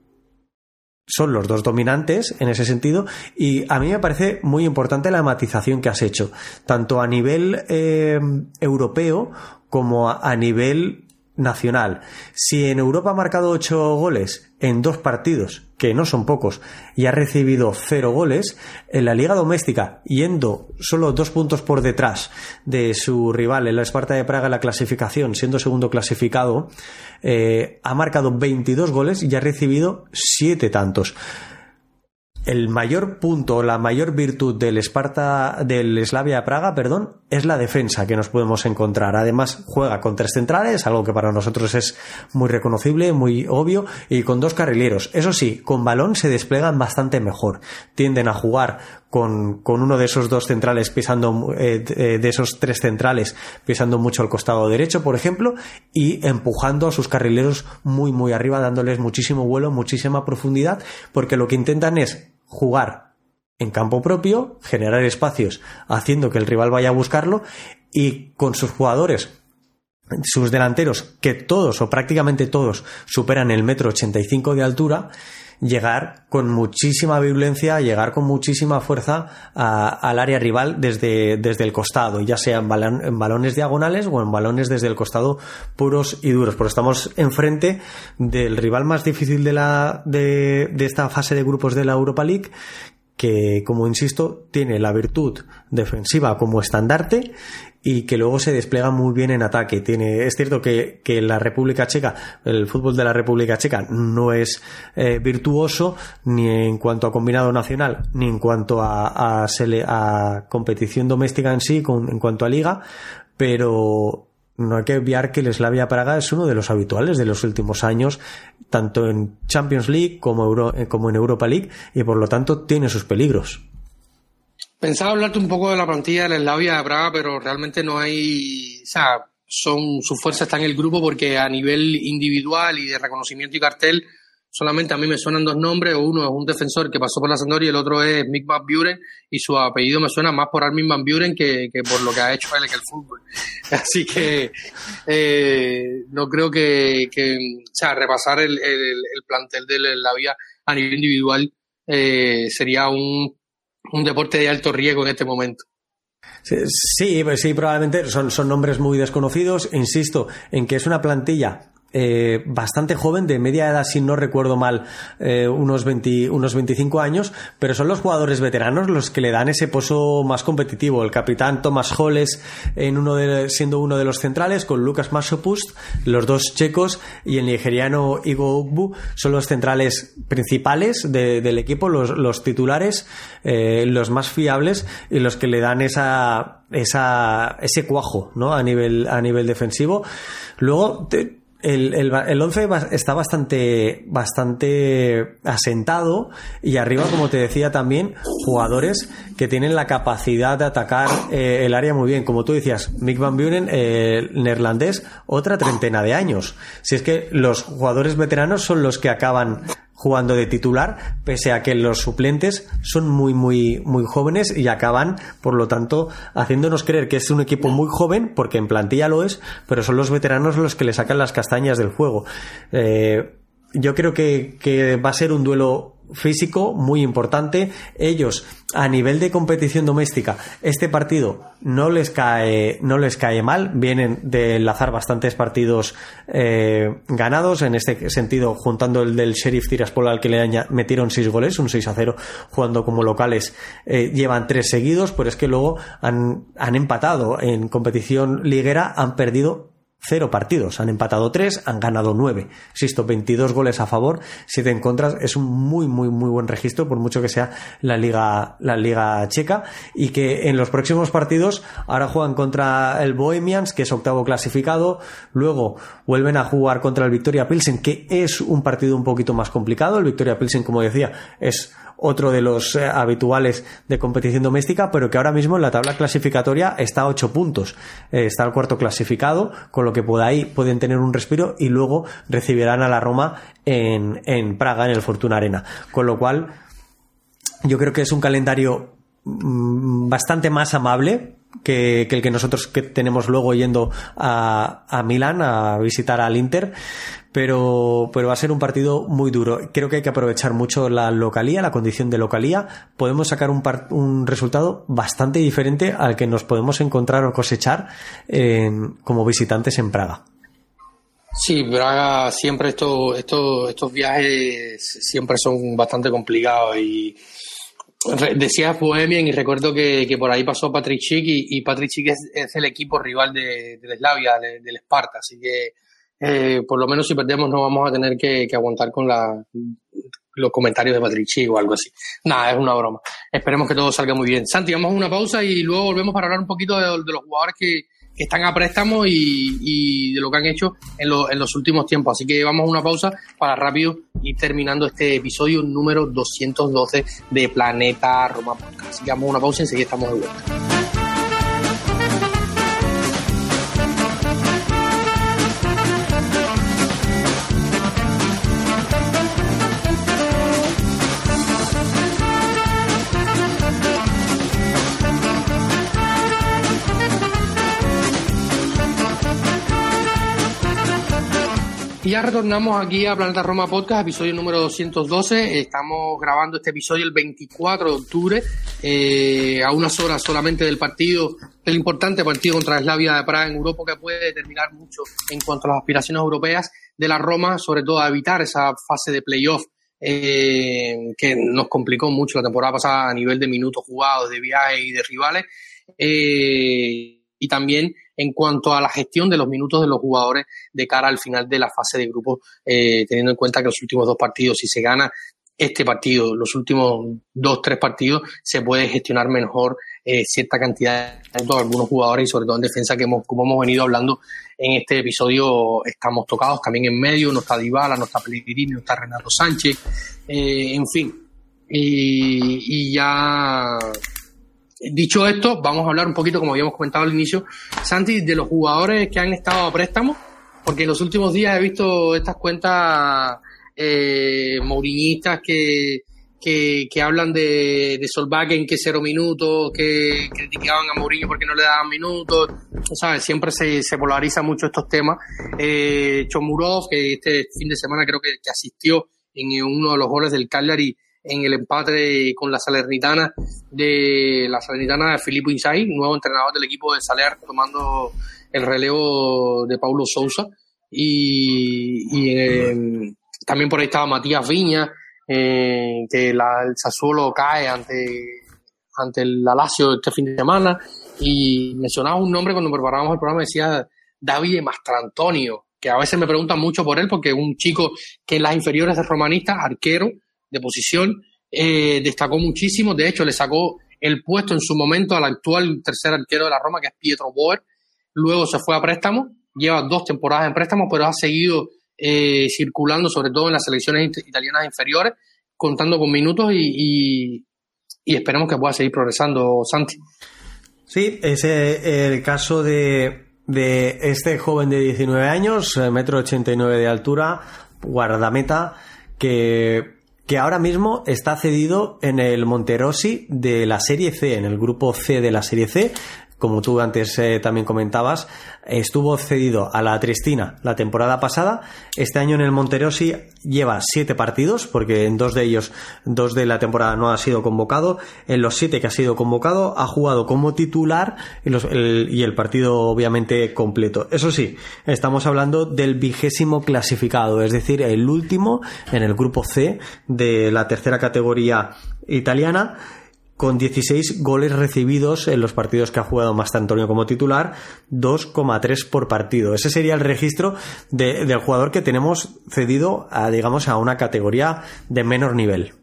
Speaker 2: son los dos dominantes en ese sentido. Y a mí me parece muy importante la matización que has hecho, tanto a nivel eh, europeo como a nivel nacional. Si en Europa ha marcado ocho goles en dos partidos, que no son pocos, y ha recibido cero goles, en la liga doméstica, yendo solo dos puntos por detrás de su rival, en la Esparta de Praga, en la clasificación, siendo segundo clasificado, eh, ha marcado 22 goles y ha recibido siete tantos. El mayor punto, la mayor virtud del Esparta, del Slavia Praga, perdón, es la defensa que nos podemos encontrar. Además, juega con tres centrales, algo que para nosotros es muy reconocible, muy obvio, y con dos carrileros. Eso sí, con balón se desplegan bastante mejor. Tienden a jugar con, con uno de esos dos centrales pisando, eh, eh, de esos tres centrales pisando mucho al costado derecho, por ejemplo, y empujando a sus carrileros muy, muy arriba, dándoles muchísimo vuelo, muchísima profundidad, porque lo que intentan es jugar en campo propio, generar espacios haciendo que el rival vaya a buscarlo y con sus jugadores sus delanteros, que todos o prácticamente todos superan el metro 85 de altura, llegar con muchísima violencia, llegar con muchísima fuerza al área rival desde, desde el costado, ya sea en, balones diagonales o en balones desde el costado puros y duros, porque estamos enfrente del rival más difícil de, la, de esta fase de grupos de la Europa League, que, como insisto, tiene la virtud defensiva como estandarte y que luego se despliega muy bien en ataque. Tiene, es cierto que, que la República Checa, el fútbol de la República Checa no es eh, virtuoso ni en cuanto a combinado nacional, ni en cuanto a, a, a competición doméstica en sí, en cuanto a liga, pero no hay que obviar que el Slavia Praga es uno de los habituales de los últimos años, tanto en Champions League como, eh, como en Europa League, y por lo tanto tiene sus peligros.
Speaker 1: Pensaba hablarte un poco de la plantilla del Slavia Praga, pero realmente no hay, o sea, son, su fuerza está en el grupo porque a nivel individual y de reconocimiento y cartel, solamente a mí me suenan dos nombres, uno es un defensor que pasó por la Sampdoria y el otro es Mick Van Buren y su apellido me suena más por Armin Van Buren que, por lo que ha hecho él en el fútbol. Así que eh, no creo que, o sea, repasar el, plantel de la a nivel individual eh, sería un, un deporte de alto riesgo en este momento.
Speaker 2: Sí, pues sí, probablemente son, son nombres muy desconocidos. Insisto en que es una plantilla eh, bastante joven, de media edad, si no recuerdo mal, eh, unos, unos 25 años, pero son los jugadores veteranos los que le dan ese pozo más competitivo. El capitán Thomas Holles en uno de, siendo uno de los centrales, con Lucas Masopust, los dos checos, y el nigeriano Igo Ugbu son los centrales principales del equipo, los, titulares, eh, los más fiables y los que le dan esa, esa, ese cuajo ¿no? a, nivel, a nivel defensivo. Luego, el, el, el 11 está bastante, bastante asentado y arriba, como te decía también, jugadores que tienen la capacidad de atacar eh, el área muy bien. Como tú decías, Mick Van Buren, eh, neerlandés, otra treintena de años. Si es que los jugadores veteranos son los que acaban jugando de titular, pese a que los suplentes son muy, muy, muy jóvenes y acaban, por lo tanto, haciéndonos creer que es un equipo muy joven, porque en plantilla lo es, pero son los veteranos los que le sacan las castañas del juego. Eh, yo creo que, que va a ser un duelo físico muy importante. Ellos, a nivel de competición doméstica, este partido no les cae, no les cae mal. Vienen de enlazar bastantes partidos eh, ganados. En este sentido, juntando el del Sheriff Tiraspol al que le metieron seis goles, un 6 a 0, jugando como locales, eh, llevan tres seguidos, pero es que luego han, han empatado en competición liguera, han perdido cero partidos. Han empatado tres, han ganado nueve. Insisto, 22 goles a favor, siete en contra. Es un muy, muy, muy buen registro, por mucho que sea la liga, la liga checa. Y que en los próximos partidos ahora juegan contra el Bohemians, que es octavo clasificado. Luego vuelven a jugar contra el Victoria Pilsen, que es un partido un poquito más complicado. El Victoria Pilsen, como decía, es otro de los eh, habituales de competición doméstica, pero que ahora mismo en la tabla clasificatoria está a 8 puntos. Eh, está el cuarto clasificado, con lo que ahí pueden tener un respiro y luego recibirán a la Roma en, en Praga, en el Fortuna Arena. Con lo cual, yo creo que es un calendario mm, bastante más amable que, el que nosotros que tenemos luego yendo a, a Milán a visitar al Inter pero, pero va a ser un partido muy duro. Creo que hay que aprovechar mucho la localía, la condición de localía. Podemos sacar un, un resultado bastante diferente al que nos podemos encontrar o cosechar como visitantes en Praga.
Speaker 1: Sí, Praga siempre esto, esto, estos viajes siempre son bastante complicados y decías Bohemian y recuerdo que, por ahí pasó Patrick Schick y, Patrick Schick es, el equipo rival de, de Slavia, del Esparta, así que eh, por lo menos si perdemos no vamos a tener que, aguantar con la los comentarios de Patrici o algo así. Nada, es una broma. Esperemos que todo salga muy bien. Santi, vamos a una pausa y luego volvemos para hablar un poquito de, los jugadores que, están a préstamo y, de lo que han hecho en, en, los últimos tiempos. Así que vamos a una pausa para rápido ir terminando este episodio número 212 de Planeta Roma Podcast. Así que vamos a una pausa y enseguida estamos de vuelta. Ya retornamos aquí a Planeta Roma Podcast, episodio número 212. Estamos grabando este episodio el 24 de octubre, eh, a unas horas solamente del partido, del importante partido contra Slavia de Praga en Europa, que puede determinar mucho en cuanto a las aspiraciones europeas de la Roma, sobre todo a evitar esa fase de playoff eh, que nos complicó mucho la temporada pasada a nivel de minutos jugados, de viajes y de rivales. Eh, y también en cuanto a la gestión de los minutos de los jugadores de cara al final de la fase de grupo, eh, teniendo en cuenta que los últimos dos partidos, si se gana este partido, los últimos dos, tres partidos, se puede gestionar mejor eh, cierta cantidad de algunos jugadores y sobre todo en defensa que hemos, como hemos venido hablando en este episodio, estamos tocados también en medio, no está Dybala, no está Pellegrini, no está Renato Sánchez, eh, en fin. y ya Dicho esto, vamos a hablar un poquito, como habíamos comentado al inicio, Santi, de los jugadores que han estado a préstamo, porque en los últimos días he visto estas cuentas eh, mouriñistas que, que, hablan de, de Solbakken que cero minutos, que criticaban a Mourinho porque no le daban minutos, ¿sabes? Siempre se, se polariza mucho estos temas. Eh, Chomurov, que este fin de semana creo que, que asistió en uno de los goles del Cagliari, en el empate con la Salernitana de la Salernitana de Filippo Inzaghi, nuevo entrenador del equipo de Saler, tomando el relevo de Paulo Sousa. Y, em, también por ahí estaba Matías Viña, eh, que el Sassuolo cae ante, ante el Alacio este fin de semana. Y mencionaba un nombre cuando preparábamos el programa, decía David Mastrantonio, que a veces me preguntan mucho por él, porque es un chico que en las inferiores de romanista, arquero, de posición, eh, destacó muchísimo. De hecho, le sacó el puesto en su momento al actual tercer arquero de la Roma, que es Pietro Boer. Luego se fue a préstamo, lleva dos temporadas en préstamo, pero ha seguido eh, circulando, sobre todo en las selecciones italianas inferiores, contando con minutos y, esperemos que pueda seguir progresando, Santi.
Speaker 2: Sí, ese el caso de, de este joven de 19 años, eh, metro 89 de altura, guardameta, que que ahora mismo está cedido en el Monterosi de la Serie C, en el grupo C de la Serie C, como tú antes eh, también comentabas, estuvo cedido a la Tristina la temporada pasada. Este año en el Monterosi lleva siete partidos, porque en dos de ellos, dos de la temporada no ha sido convocado. En los siete que ha sido convocado, ha jugado como titular y, y el partido obviamente completo. Eso sí, estamos hablando del vigésimo clasificado, es decir, el último en el grupo C de la tercera categoría italiana con 16 goles recibidos en los partidos que ha jugado más Antonio como titular, 2,3 por partido. Ese sería el registro del jugador que tenemos cedido a, digamos, a una categoría de menor nivel.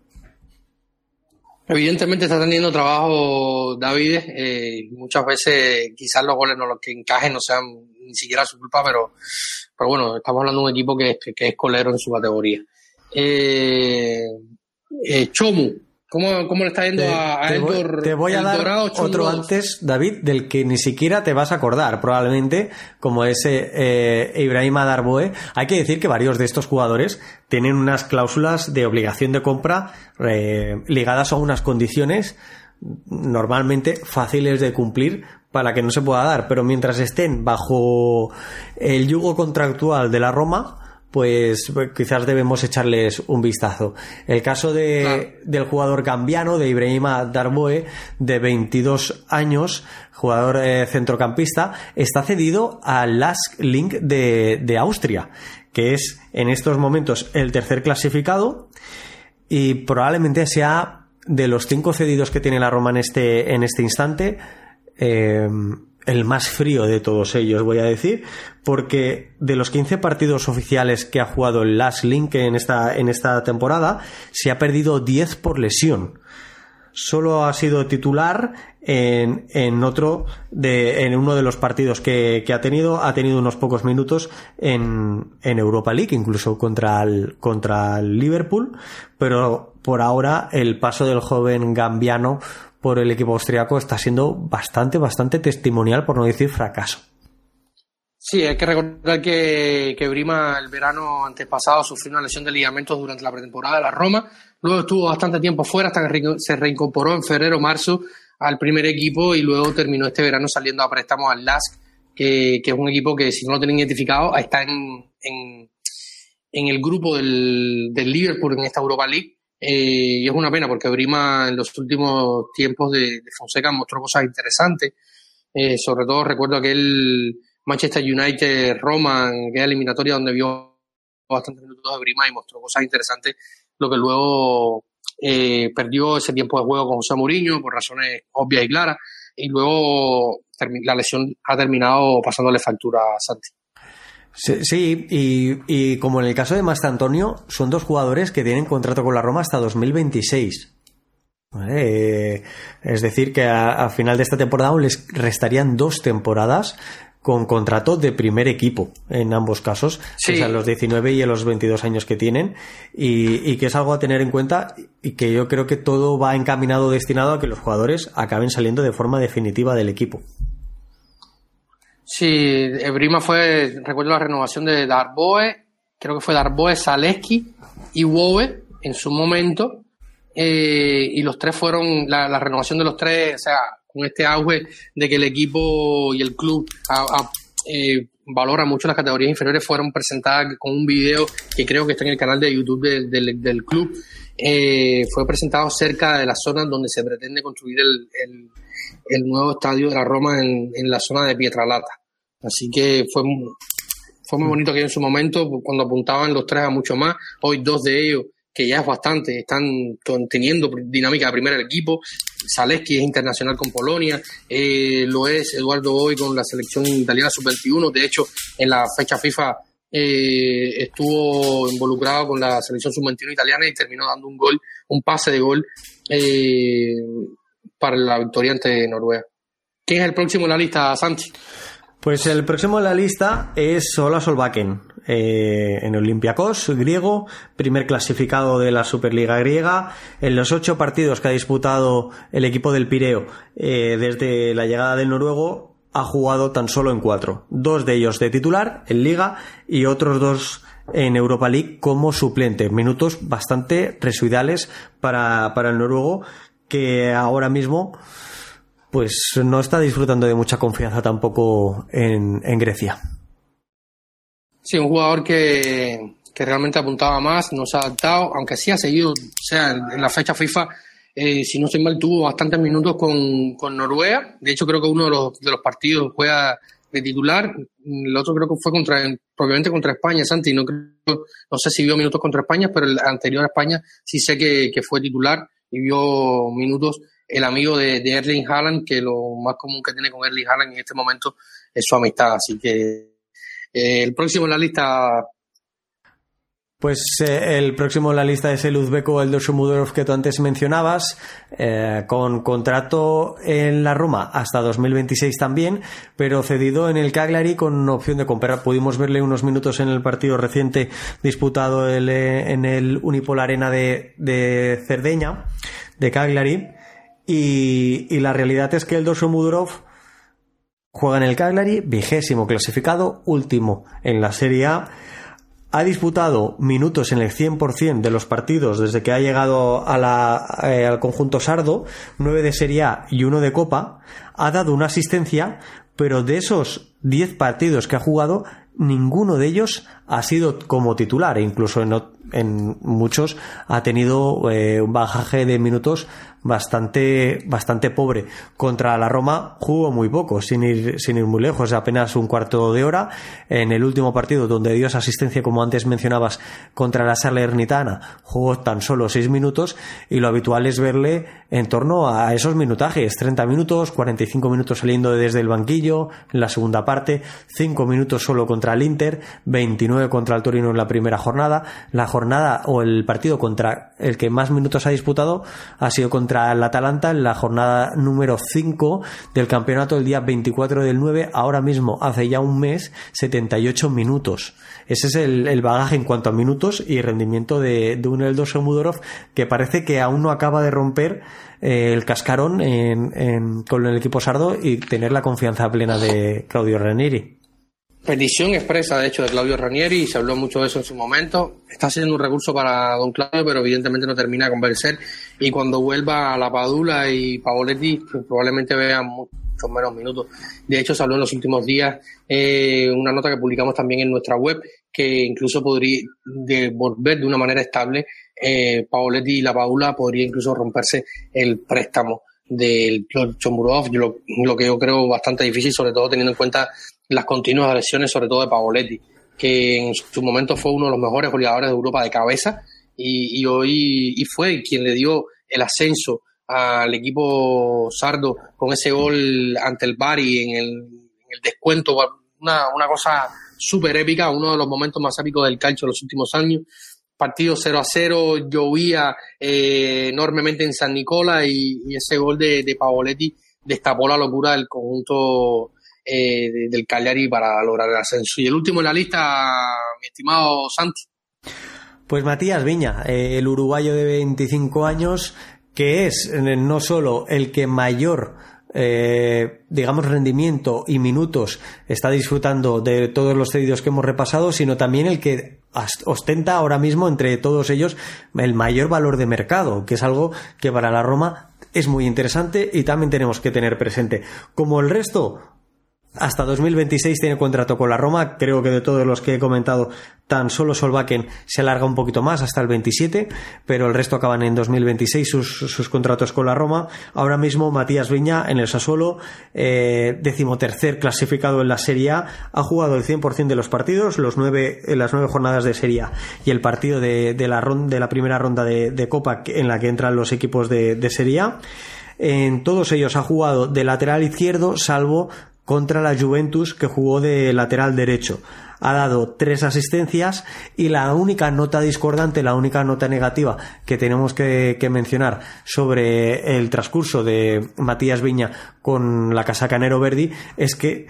Speaker 1: Evidentemente está teniendo trabajo David. Eh, muchas veces quizás los goles no los que encajen no sean ni siquiera su culpa, pero, pero bueno, estamos hablando de un equipo que, que es colero en su categoría. Eh, eh, Chomu, ¿Cómo, le está yendo a,
Speaker 2: te voy, te voy a dar otro antes, David, del que ni siquiera te vas a acordar, probablemente, como ese eh, Ibrahim Adarboe. Hay que decir que varios de estos jugadores tienen unas cláusulas de obligación de compra eh, ligadas a unas condiciones normalmente fáciles de cumplir para que no se pueda dar, pero mientras estén bajo el yugo contractual de la Roma, pues, quizás debemos echarles un vistazo. El caso de, del jugador gambiano, de Ibrahima Darboe, de 22 años, jugador eh, centrocampista, está cedido al Lask Link de, de Austria, que es en estos momentos el tercer clasificado y probablemente sea de los cinco cedidos que tiene la Roma en este, en este instante, eh, el más frío de todos ellos, voy a decir, porque de los 15 partidos oficiales que ha jugado el Last Link en esta, en esta temporada, se ha perdido 10 por lesión. Solo ha sido titular en, en otro de, en uno de los partidos que, que, ha tenido, ha tenido unos pocos minutos en, en Europa League, incluso contra el, contra el Liverpool, pero por ahora el paso del joven gambiano por el equipo austriaco está siendo bastante, bastante testimonial, por no decir fracaso.
Speaker 1: Sí, hay que recordar que, Brima el verano antepasado sufrió una lesión de ligamentos durante la pretemporada de la Roma, luego estuvo bastante tiempo fuera hasta que se reincorporó en febrero marzo al primer equipo y luego terminó este verano saliendo a préstamo al LASK, que, es un equipo que si no lo tienen identificado está en, en, el grupo del Liverpool en esta Europa League eh, y es una pena porque Brima en los últimos tiempos de, Fonseca mostró cosas interesantes. Eh, sobre todo recuerdo aquel Manchester United Roma, en aquella eliminatoria donde vio bastantes minutos de Brima y mostró cosas interesantes, lo que luego eh, perdió ese tiempo de juego con José Mourinho por razones obvias y claras y luego la lesión ha terminado pasándole factura a Santi.
Speaker 2: Sí, y, como en el caso de Masta Antonio, son dos jugadores que tienen contrato con la Roma hasta 2026. Eh, es decir, que a, final de esta temporada les restarían dos temporadas con contrato de primer equipo en ambos casos, sí. a los 19 y a los 22 años que tienen, y, y, que es algo a tener en cuenta y que yo creo que todo va encaminado, destinado a que los jugadores acaben saliendo de forma definitiva del equipo.
Speaker 1: Sí, Brima fue, recuerdo la renovación de Darboe, creo que fue Darboe, Zaleski y Wowe en su momento, eh, y los tres fueron, la, renovación de los tres, o sea, con este auge de que el equipo y el club eh, valora mucho las categorías inferiores, fueron presentadas con un video que creo que está en el canal de YouTube del, club. Eh, fue presentado cerca de la zona donde se pretende construir el, nuevo estadio de la Roma en la zona de Pietralata. Así que fue, fue muy bonito que en su momento, cuando apuntaban los tres a mucho más, hoy dos de ellos, que ya es bastante, están teniendo dinámica de primer equipo. Zaleski es internacional con Polonia, eh, lo es Eduardo Hoy con la selección italiana sub-21. De hecho, en la fecha FIFA eh, estuvo involucrado con la selección sub-21 italiana y terminó dando un gol, un pase de gol eh, para la victoria ante Noruega. ¿Quién es el próximo en la lista, Santi?
Speaker 2: Pues el próximo en la lista es Ola Solbakken, eh, en Olympiacos, griego, primer clasificado de la Superliga griega. En los ocho partidos que ha disputado el equipo del Pireo eh, desde la llegada del noruego, ha jugado tan solo en cuatro. Dos de ellos de titular en Liga y otros dos en Europa League como suplente. Minutos bastante residuales para, para el noruego que ahora mismo pues no está disfrutando de mucha confianza tampoco en, Grecia.
Speaker 1: Sí, un jugador que, realmente apuntaba más, no se ha adaptado, aunque sí ha seguido, o sea, en, la fecha FIFA, eh, si no estoy mal, tuvo bastantes minutos con, Noruega. De hecho, creo que uno de los, de los partidos juega de titular. El otro creo que fue contra, propiamente contra España, Santi. No, creo, no sé si vio minutos contra España, pero el anterior a España sí sé que, que fue titular y vio minutos el amigo de, Erling Haaland, que lo más común que tiene con Erling Haaland en este momento es su amistad. Así que eh, el próximo en la lista.
Speaker 2: Pues eh, el próximo en la lista es el uzbeco, el Mudorov que tú antes mencionabas, eh, con contrato en la Roma hasta 2026 también, pero cedido en el Cagliari con opción de comprar. Pudimos verle unos minutos en el partido reciente disputado en el Unipol Arena de, de Cerdeña, de Cagliari y, la realidad es que el Dorso Mudorov juega en el Cagliari, vigésimo clasificado, último en la Serie A. Ha disputado minutos en el 100% de los partidos desde que ha llegado a la, eh, al conjunto sardo, nueve de Serie A y uno de Copa. Ha dado una asistencia, pero de esos 10 partidos que ha jugado, ninguno de ellos ha sido como titular. E incluso en, en muchos ha tenido eh, un bajaje de minutos bastante, bastante pobre. Contra la Roma jugó muy poco, sin ir, sin ir muy lejos, apenas un cuarto de hora. En el último partido, donde dio esa asistencia, como antes mencionabas, contra la Salernitana, jugó tan solo seis minutos y lo habitual es verle en torno a esos minutajes, 30 minutos, 45 minutos saliendo desde el banquillo en la segunda parte, 5 minutos solo contra el Inter, 29 contra el Torino en la primera jornada. La jornada o el partido contra el que más minutos ha disputado ha sido contra el Atalanta en la jornada número 5 del campeonato el día 24 del 9, ahora mismo hace ya un mes, 78 minutos. Ese es el, bagaje en cuanto a minutos y rendimiento de, de un Mudorov que parece que aún no acaba de romper eh, el cascarón con el equipo sardo y tener la confianza plena de Claudio Ranieri.
Speaker 1: Petición expresa, de hecho, de Claudio Ranieri, y se habló mucho de eso en su momento. Está siendo un recurso para don Claudio, pero evidentemente no termina de convencer. Y cuando vuelva a la Padula y Paoletti, pues probablemente vean muchos menos minutos. De hecho, se habló en los últimos días eh, una nota que publicamos también en nuestra web, que incluso podría volver de una manera estable. Eh, y la Padula podría incluso romperse el préstamo del Chomburov, lo, lo que yo creo bastante difícil, sobre todo teniendo en cuenta las continuas lesiones, sobre todo de Pavoletti, que en su momento fue uno de los mejores goleadores de Europa de cabeza y, hoy y fue quien le dio el ascenso al equipo sardo con ese gol ante el Bari en el, en el descuento, una, una cosa súper épica, uno de los momentos más épicos del calcio de los últimos años. Partido 0 a 0, llovía eh, enormemente en San Nicola y, ese gol de, de Pavoletti destapó la locura del conjunto eh, del Cagliari para lograr el ascenso. Y el último en la lista, mi estimado Santi.
Speaker 2: Pues Matías Viña, eh, el uruguayo de 25 años, que es eh, no solo el que mayor digamos, rendimiento y minutos está disfrutando de todos los cedidos que hemos repasado, sino también el que ostenta ahora mismo entre todos ellos el mayor valor de mercado, que es algo que para la Roma es muy interesante y también tenemos que tener presente. Como el resto, hasta 2026 tiene contrato con la Roma. Creo que de todos los que he comentado, tan solo Solbakken se alarga un poquito más hasta el 27, pero el resto acaban en 2026 sus, contratos con la Roma. Ahora mismo Matías Viña en el Sassuolo, eh, decimotercer clasificado en la Serie A, ha jugado el 100% de los partidos, los nueve, las nueve jornadas de Serie A y el partido de, la, de la primera ronda de, Copa en la que entran los equipos de, de Serie A. En todos ellos ha jugado de lateral izquierdo, salvo contra la Juventus que jugó de lateral derecho. Ha dado tres asistencias y la única nota discordante, la única nota negativa que tenemos que, mencionar sobre el transcurso de Matías Viña con la casaca Nero Verdi es que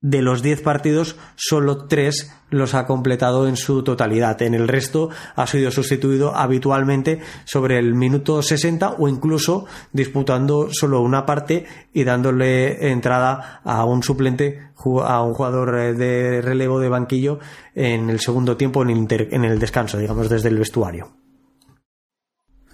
Speaker 2: de los 10 partidos, solo 3 los ha completado en su totalidad. En el resto ha sido sustituido habitualmente sobre el minuto 60 o incluso disputando solo una parte y dándole entrada a un suplente, a un jugador eh, de relevo de banquillo en el segundo tiempo, en el, en el descanso, digamos, desde el vestuario.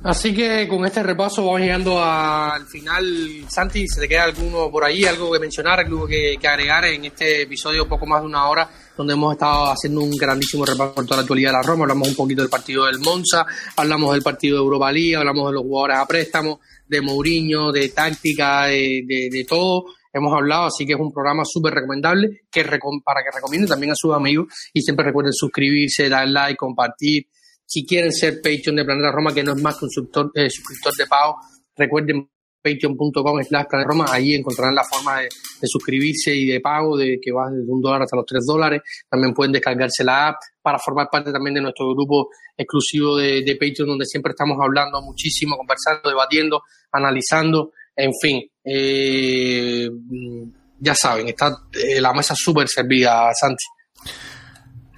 Speaker 1: Así que con este repaso vamos llegando al final. Santi, ¿se te queda alguno por ahí, algo que mencionar, algo que, agregar en este episodio poco más de una hora, donde hemos estado haciendo un grandísimo repaso por toda la actualidad de la Roma? Hablamos un poquito del partido del Monza, hablamos del partido de Europa League, hablamos de los jugadores a préstamo, de Mourinho, de táctica, de, de, todo hemos hablado, así que es un programa súper recomendable que para que recomienden también a sus amigos y siempre recuerden suscribirse, dar like, compartir, si quieren ser Patreon de Planeta Roma, que no es más que un suscriptor, eh, de pago, recuerden patreon.com slash Roma, ahí encontrarán la forma de, suscribirse y de pago, de que va desde un dólar hasta los tres dólares. También pueden descargarse la app para formar parte también de nuestro grupo exclusivo de, Patreon, donde siempre estamos hablando muchísimo, conversando, debatiendo, analizando, en fin. Eh, ya saben, está eh, la mesa súper servida, Santi.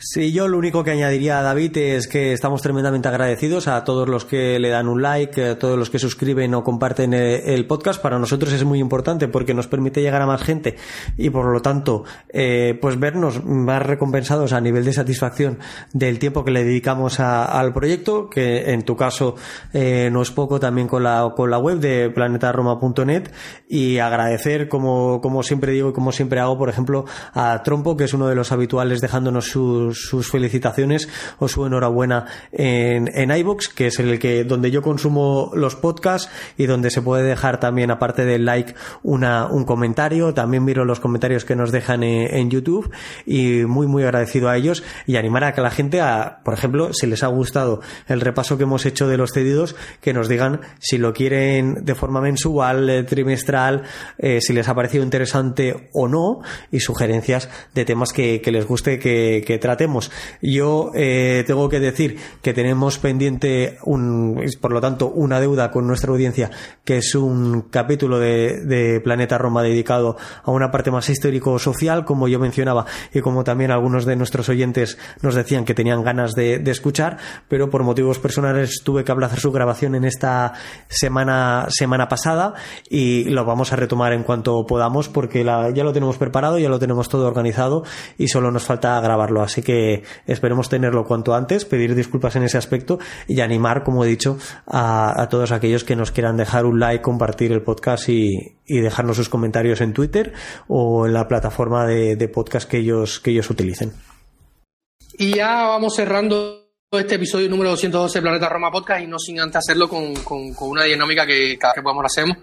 Speaker 2: Sí, yo lo único que añadiría a David es que estamos tremendamente agradecidos a todos los que le dan un like, a todos los que suscriben o comparten eh, el podcast. Para nosotros es muy importante porque nos permite llegar a más gente y por lo tanto, eh, pues vernos más recompensados a nivel de satisfacción del tiempo que le dedicamos al proyecto, que en tu caso eh, no es poco también con la, con la web de planetaroma.net y agradecer, como, como siempre digo y como siempre hago, por ejemplo, a Trompo, que es uno de los habituales dejándonos sus sus felicitaciones o su enhorabuena en, en iBox, que es el que donde yo consumo los podcasts y donde se puede dejar también, aparte del like, una, un comentario. También miro los comentarios que nos dejan en, YouTube y muy, muy agradecido a ellos y animar a que la gente, a, por ejemplo, si les ha gustado el repaso que hemos hecho de los cedidos, que nos digan si lo quieren de forma mensual, eh, trimestral, eh, si les ha parecido interesante o no y sugerencias de temas que, les guste que, que. Yo eh, tengo que decir que tenemos pendiente un, por lo tanto, una deuda con nuestra audiencia, que es un capítulo de, Planeta Roma dedicado a una parte más histórico-social, como yo mencionaba, y como también algunos de nuestros oyentes nos decían que tenían ganas de, escuchar, pero por motivos personales tuve que aplazar su grabación en esta semana, semana pasada y lo vamos a retomar en cuanto podamos porque ya lo tenemos preparado, ya lo tenemos todo organizado y solo nos falta grabarlo. Así que esperemos tenerlo cuanto antes, pedir disculpas en ese aspecto y animar, como he dicho, a, todos aquellos que nos quieran dejar un like, compartir el podcast y, dejarnos sus comentarios en Twitter o en la plataforma de, podcast que ellos, que ellos utilicen.
Speaker 1: Y ya vamos cerrando este episodio número 212 de Planeta Roma Podcast y no sin antes hacerlo con, con, una dinámica que cada vez que podamos lo hacemos.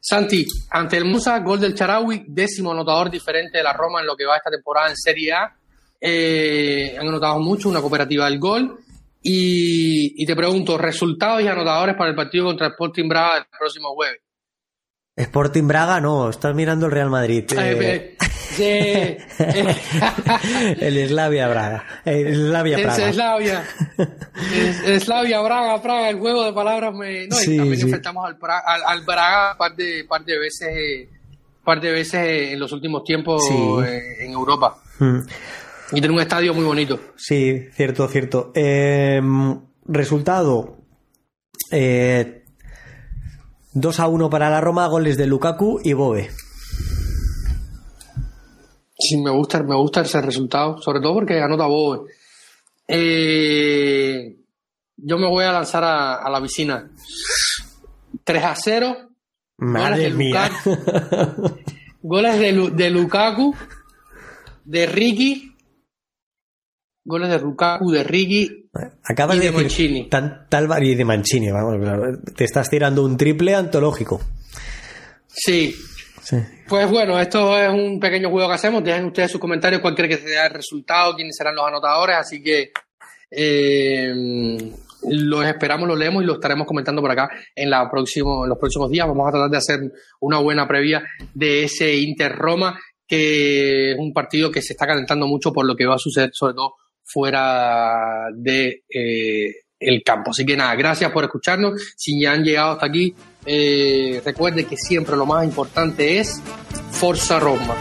Speaker 1: Santi, ante el Musa, gol del Charawi, décimo anotador diferente de la Roma en lo que va esta temporada en Serie A. Eh, han anotado mucho, una cooperativa del gol. Y, y, te pregunto, resultados y anotadores para el partido contra Sporting Braga el próximo jueves.
Speaker 2: Sporting Braga, no, estás mirando el Real Madrid.
Speaker 1: Eh,
Speaker 2: eh. el Slavia Braga. El Slavia Praga.
Speaker 1: Es Slavia. Es, Slavia Braga, Praga, el juego de palabras. Me... No,
Speaker 2: Sí,
Speaker 1: y también
Speaker 2: sí.
Speaker 1: enfrentamos al, al, al Braga un par de, par de veces par de veces en los últimos tiempos
Speaker 2: Sí.
Speaker 1: en Europa. Y tiene un estadio muy bonito.
Speaker 2: Sí, cierto, cierto. Eh, resultado. Eh, 2 a 1 para la Roma, goles de Lukaku y Bobe.
Speaker 1: Sí, me gusta, me gusta ese resultado, sobre todo porque anota Bobe. Eh, yo me voy a lanzar a, a la piscina. 3 a 0.
Speaker 2: Madre
Speaker 1: Goles de
Speaker 2: mía.
Speaker 1: Goles de, de Lukaku, de Ricky. Goles de Lukaku, de.
Speaker 2: Acabas
Speaker 1: Y
Speaker 2: de,
Speaker 1: de Mancini.
Speaker 2: tan- tal y de Mancini, vamos, claro. Te estás tirando un triple antológico.
Speaker 1: Sí.
Speaker 2: Sí.
Speaker 1: Pues bueno, esto es un pequeño juego que hacemos. Dejen ustedes sus comentarios cuál cree que sea el resultado, quiénes serán los anotadores. Así que eh, los esperamos, los leemos y los estaremos comentando por acá en, la próximo, en los próximos días. Vamos a tratar de hacer una buena previa de ese Inter-Roma, que es un partido que se está calentando mucho por lo que va a suceder, sobre todo fuera de eh, el campo. Así que nada, gracias por escucharnos. Si ya han llegado hasta aquí, eh, recuerde que siempre lo más importante es Forza Roma.